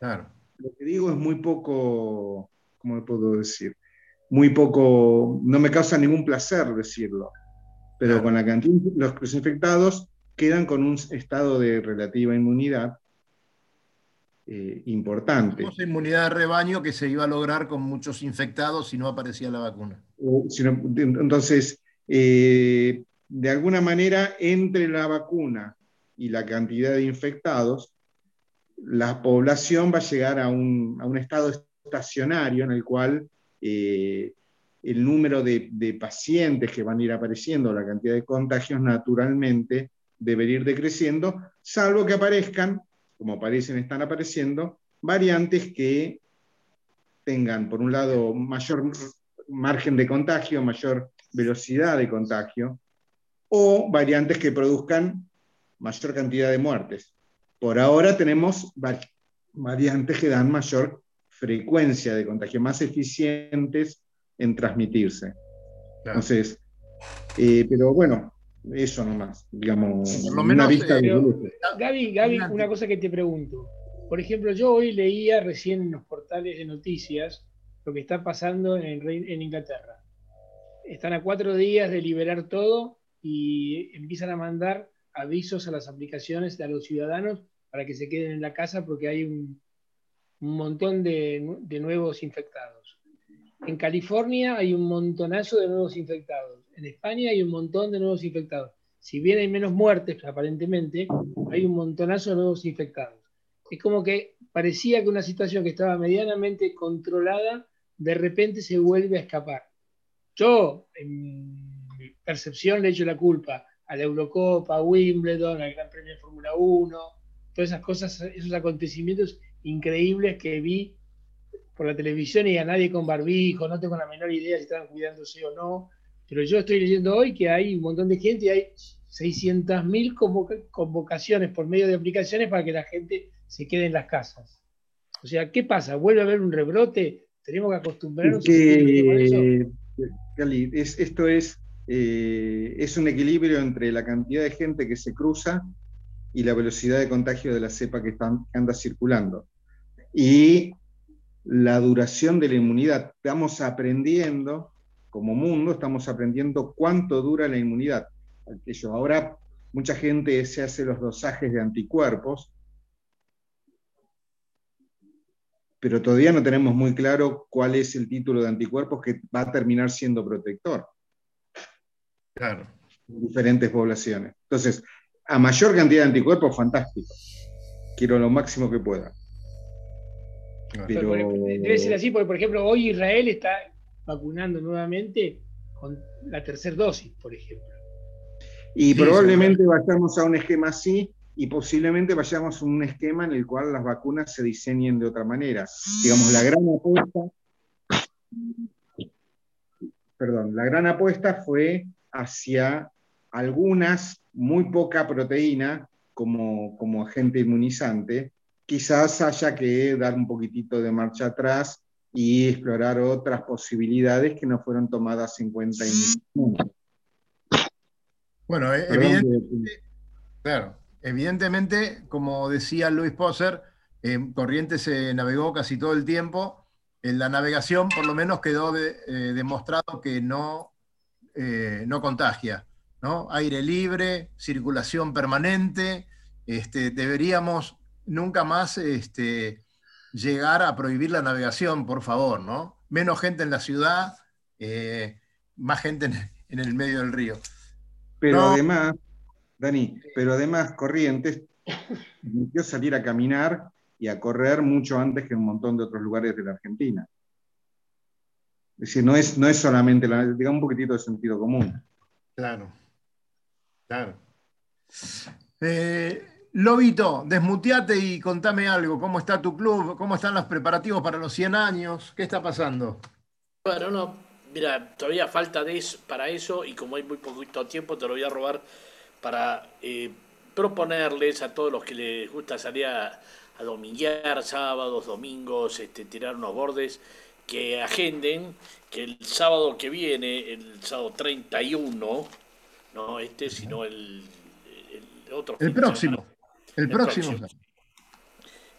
Claro. Lo que digo es muy poco, ¿cómo puedo decir? Muy poco, no me causa ningún placer decirlo, pero con la cantidad, los, los infectados quedan con un estado de relativa inmunidad eh, importante. Esa inmunidad de rebaño que se iba a lograr con muchos infectados si no aparecía la vacuna. entonces, eh, de alguna manera, entre la vacuna y la cantidad de infectados, la población va a llegar a un, estado estacionario en el cual eh, el número de, pacientes que van a ir apareciendo, la cantidad de contagios, naturalmente debería ir decreciendo, salvo que aparezcan, como aparecen, están apareciendo, variantes que tengan, por un lado, mayor margen de contagio, mayor velocidad de contagio, o variantes que produzcan mayor cantidad de muertes. Por ahora tenemos variantes que dan mayor frecuencia de contagio, más eficientes en transmitirse. Entonces, eh, pero bueno, eso nomás, digamos. Por lo menos, eh, Gaby, Gaby, una cosa que te pregunto. Por ejemplo, yo hoy leía recién en los portales de noticias lo que está pasando en, en Inglaterra. Están a cuatro días de liberar todo y empiezan a mandar avisos a las aplicaciones de a los ciudadanos para que se queden en la casa porque hay un, montón de, de, nuevos infectados. En California hay un montonazo de nuevos infectados. En España hay un montón de nuevos infectados. Si bien hay menos muertes, aparentemente, hay un montonazo de nuevos infectados. Es como que parecía que una situación que estaba medianamente controlada, de repente se vuelve a escapar. Yo, en mi percepción, le echo la culpa a la Eurocopa, a Wimbledon, al Gran Premio de Fórmula 1, todas esas cosas, esos acontecimientos increíbles que vi por la televisión y a nadie con barbijo, no tengo la menor idea si estaban cuidándose o no, pero yo estoy leyendo hoy que hay un montón de gente y hay 600.000 convocaciones por medio de aplicaciones para que la gente se quede en las casas. O sea, ¿qué pasa? ¿Vuelve a haber un rebrote? ¿Tenemos que acostumbrarnos a eso? esto es eh, es un equilibrio entre la cantidad de gente que se cruza y la velocidad de contagio de la cepa que, anda circulando. Y la duración de la inmunidad. Estamos aprendiendo, como mundo, estamos aprendiendo cuánto dura la inmunidad. Ahora mucha gente se hace los dosajes de anticuerpos, pero todavía no tenemos muy claro cuál es el título de anticuerpos que va a terminar siendo protector. Claro. diferentes poblaciones. Entonces, a mayor cantidad de anticuerpos, fantástico. Quiero lo máximo que pueda. Pero... Debe ser así, porque por ejemplo, hoy Israel está vacunando nuevamente con la tercera dosis, por ejemplo. Y probablemente vayamos a un esquema así y posiblemente vayamos a un esquema en el cual las vacunas se diseñen de otra manera. Digamos, la gran apuesta, perdón, la gran apuesta fue hacia algunas, muy poca proteína como, como agente inmunizante, quizás haya que dar un poquitito de marcha atrás y explorar otras posibilidades que no fueron tomadas en cuenta inicialmente. Bueno, eh, evidentemente, claro, evidentemente, como decía Luis Poser, en Corrientes se navegó casi todo el tiempo. En la navegación, por lo menos, quedó eh, demostrado que no eh, no contagia. ¿no? Aire libre, circulación permanente. Este, deberíamos nunca más este, llegar a prohibir la navegación, por favor, ¿no? Menos gente en la ciudad, eh, más gente en, el medio del río. Pero además, Dani, pero además Corrientes <laughs> permitió salir a caminar y a correr mucho antes que un montón de otros lugares de la Argentina. Es decir, no es, no es solamente, la, digamos, un poquitito de sentido común. Claro, claro. Eh, Lobito, desmuteate y contame algo. ¿Cómo está tu club? ¿Cómo están los preparativos para los 100 años? ¿Qué está pasando? Bueno, no, mira, todavía falta de eso, para eso y como hay muy poquito tiempo, te lo voy a robar para eh, proponerles a todos los que les gusta salir a, a dominguear sábados, domingos, este, tirar unos bordes, que agenden que el sábado que viene, el sábado 31, no este, sino el, el otro. El próximo. El, próximo.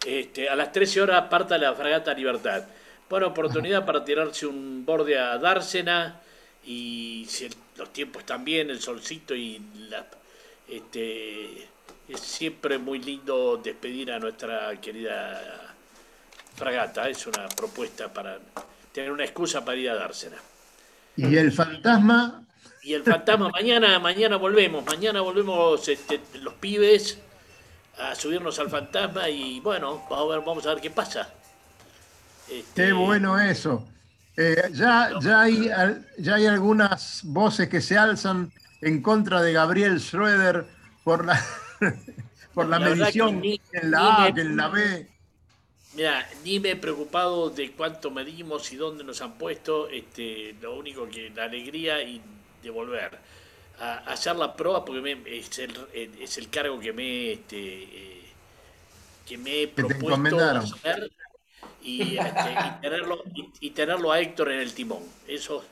Este, a las 13 horas parta la fragata Libertad. Buena oportunidad para tirarse un borde a Dársena y si los tiempos están bien, el solcito y la, este, es siempre muy lindo despedir a nuestra querida fragata. Es una propuesta para tener una excusa para ir a dársela. ¿Y el fantasma? Y el fantasma, mañana, mañana volvemos, mañana volvemos este, los pibes a subirnos al fantasma y bueno, vamos a ver, vamos a ver qué pasa. Este, qué bueno eso. Eh, ya, ya, hay, ya hay algunas voces que se alzan en contra de Gabriel Schroeder por la, <laughs> por la, medición en la A, que en la B. Mira, ni me he preocupado de cuánto medimos y dónde nos han puesto. Este, lo único que la alegría y de volver a, hacer la prueba porque es, el, es el cargo que me este, eh, que me he propuesto hacer y, este, y, tenerlo, y, tenerlo a Héctor en el timón. Eso,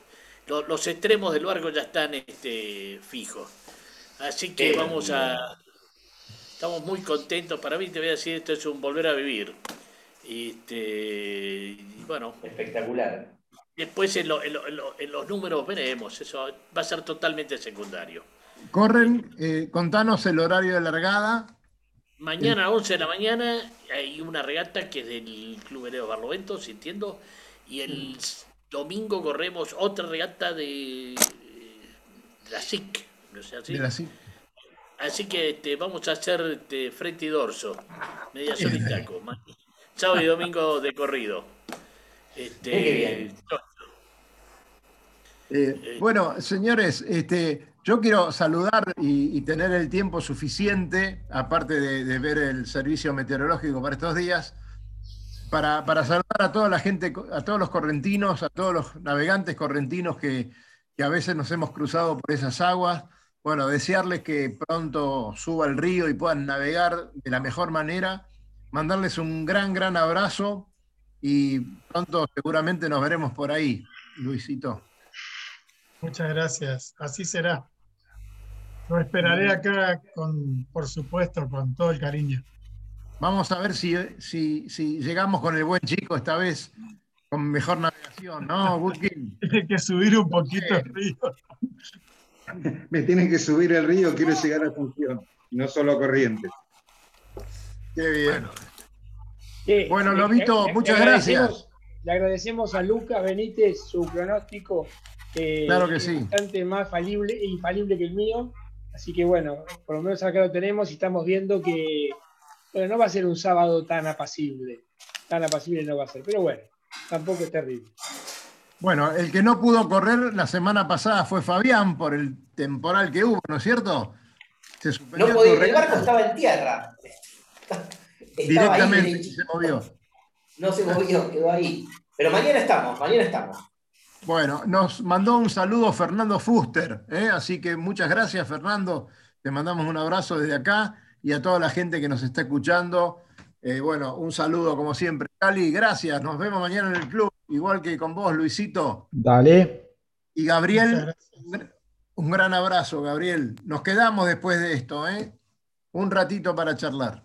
los extremos del barco ya están este, fijos. Así que vamos a. Estamos muy contentos. Para mí, te voy a decir, esto es un volver a vivir. Este, bueno. Espectacular. Después en, los números veremos, eso va a ser totalmente secundario. Corren, eh, contanos el horario de largada. Mañana a 11 de la mañana hay una regata que es del Club Hereo Barlovento, si entiendo, y el domingo corremos otra regata de, la SIC, no sé así. De la SIC. Así que este, vamos a hacer este, frente y dorso, media sol y taco. Sábado y domingo de corrido. Este, bien. Eh, bueno, señores, este, yo quiero saludar y, tener el tiempo suficiente, aparte de, ver el servicio meteorológico para estos días, para, saludar a toda la gente, a todos los correntinos, a todos los navegantes correntinos que, que a veces nos hemos cruzado por esas aguas. Bueno, desearles que pronto suba el río y puedan navegar de la mejor manera mandarles un gran, gran abrazo y pronto seguramente nos veremos por ahí, Luisito. Muchas gracias, así será. Lo esperaré acá, con, por supuesto, con todo el cariño. Vamos a ver si, si, si llegamos con el buen chico esta vez con mejor navegación, ¿no, Gutkin? <laughs> Tiene que subir un poquito el río. <laughs> Me tienen que subir el río, quiero llegar a función, no solo corrientes. Qué bien. bueno, Lobito, muchas gracias. Le agradecemos a Lucas Benítez su pronóstico. claro que sí. Bastante más falible, infalible que el mío. Así que bueno, por lo menos acá lo tenemos y estamos viendo que bueno, no va a ser un sábado tan apacible. Tan apacible no va a ser, pero bueno, tampoco es terrible. Bueno, el que no pudo correr la semana pasada fue Fabián por el temporal que hubo, ¿no es cierto? no podía, el barco estaba en tierra. Directamente se movió. No se movió, quedó ahí. Pero mañana estamos, mañana estamos. Bueno, nos mandó un saludo Fernando Fuster, ¿eh? así que muchas gracias Fernando, te mandamos un abrazo desde acá y a toda la gente que nos está escuchando. Eh, bueno, un saludo como siempre. Cali, gracias, nos vemos mañana en el club, igual que con vos, Luisito. Dale. Y Gabriel, un gran abrazo, Gabriel. Nos quedamos después de esto, ¿eh? Un ratito para charlar.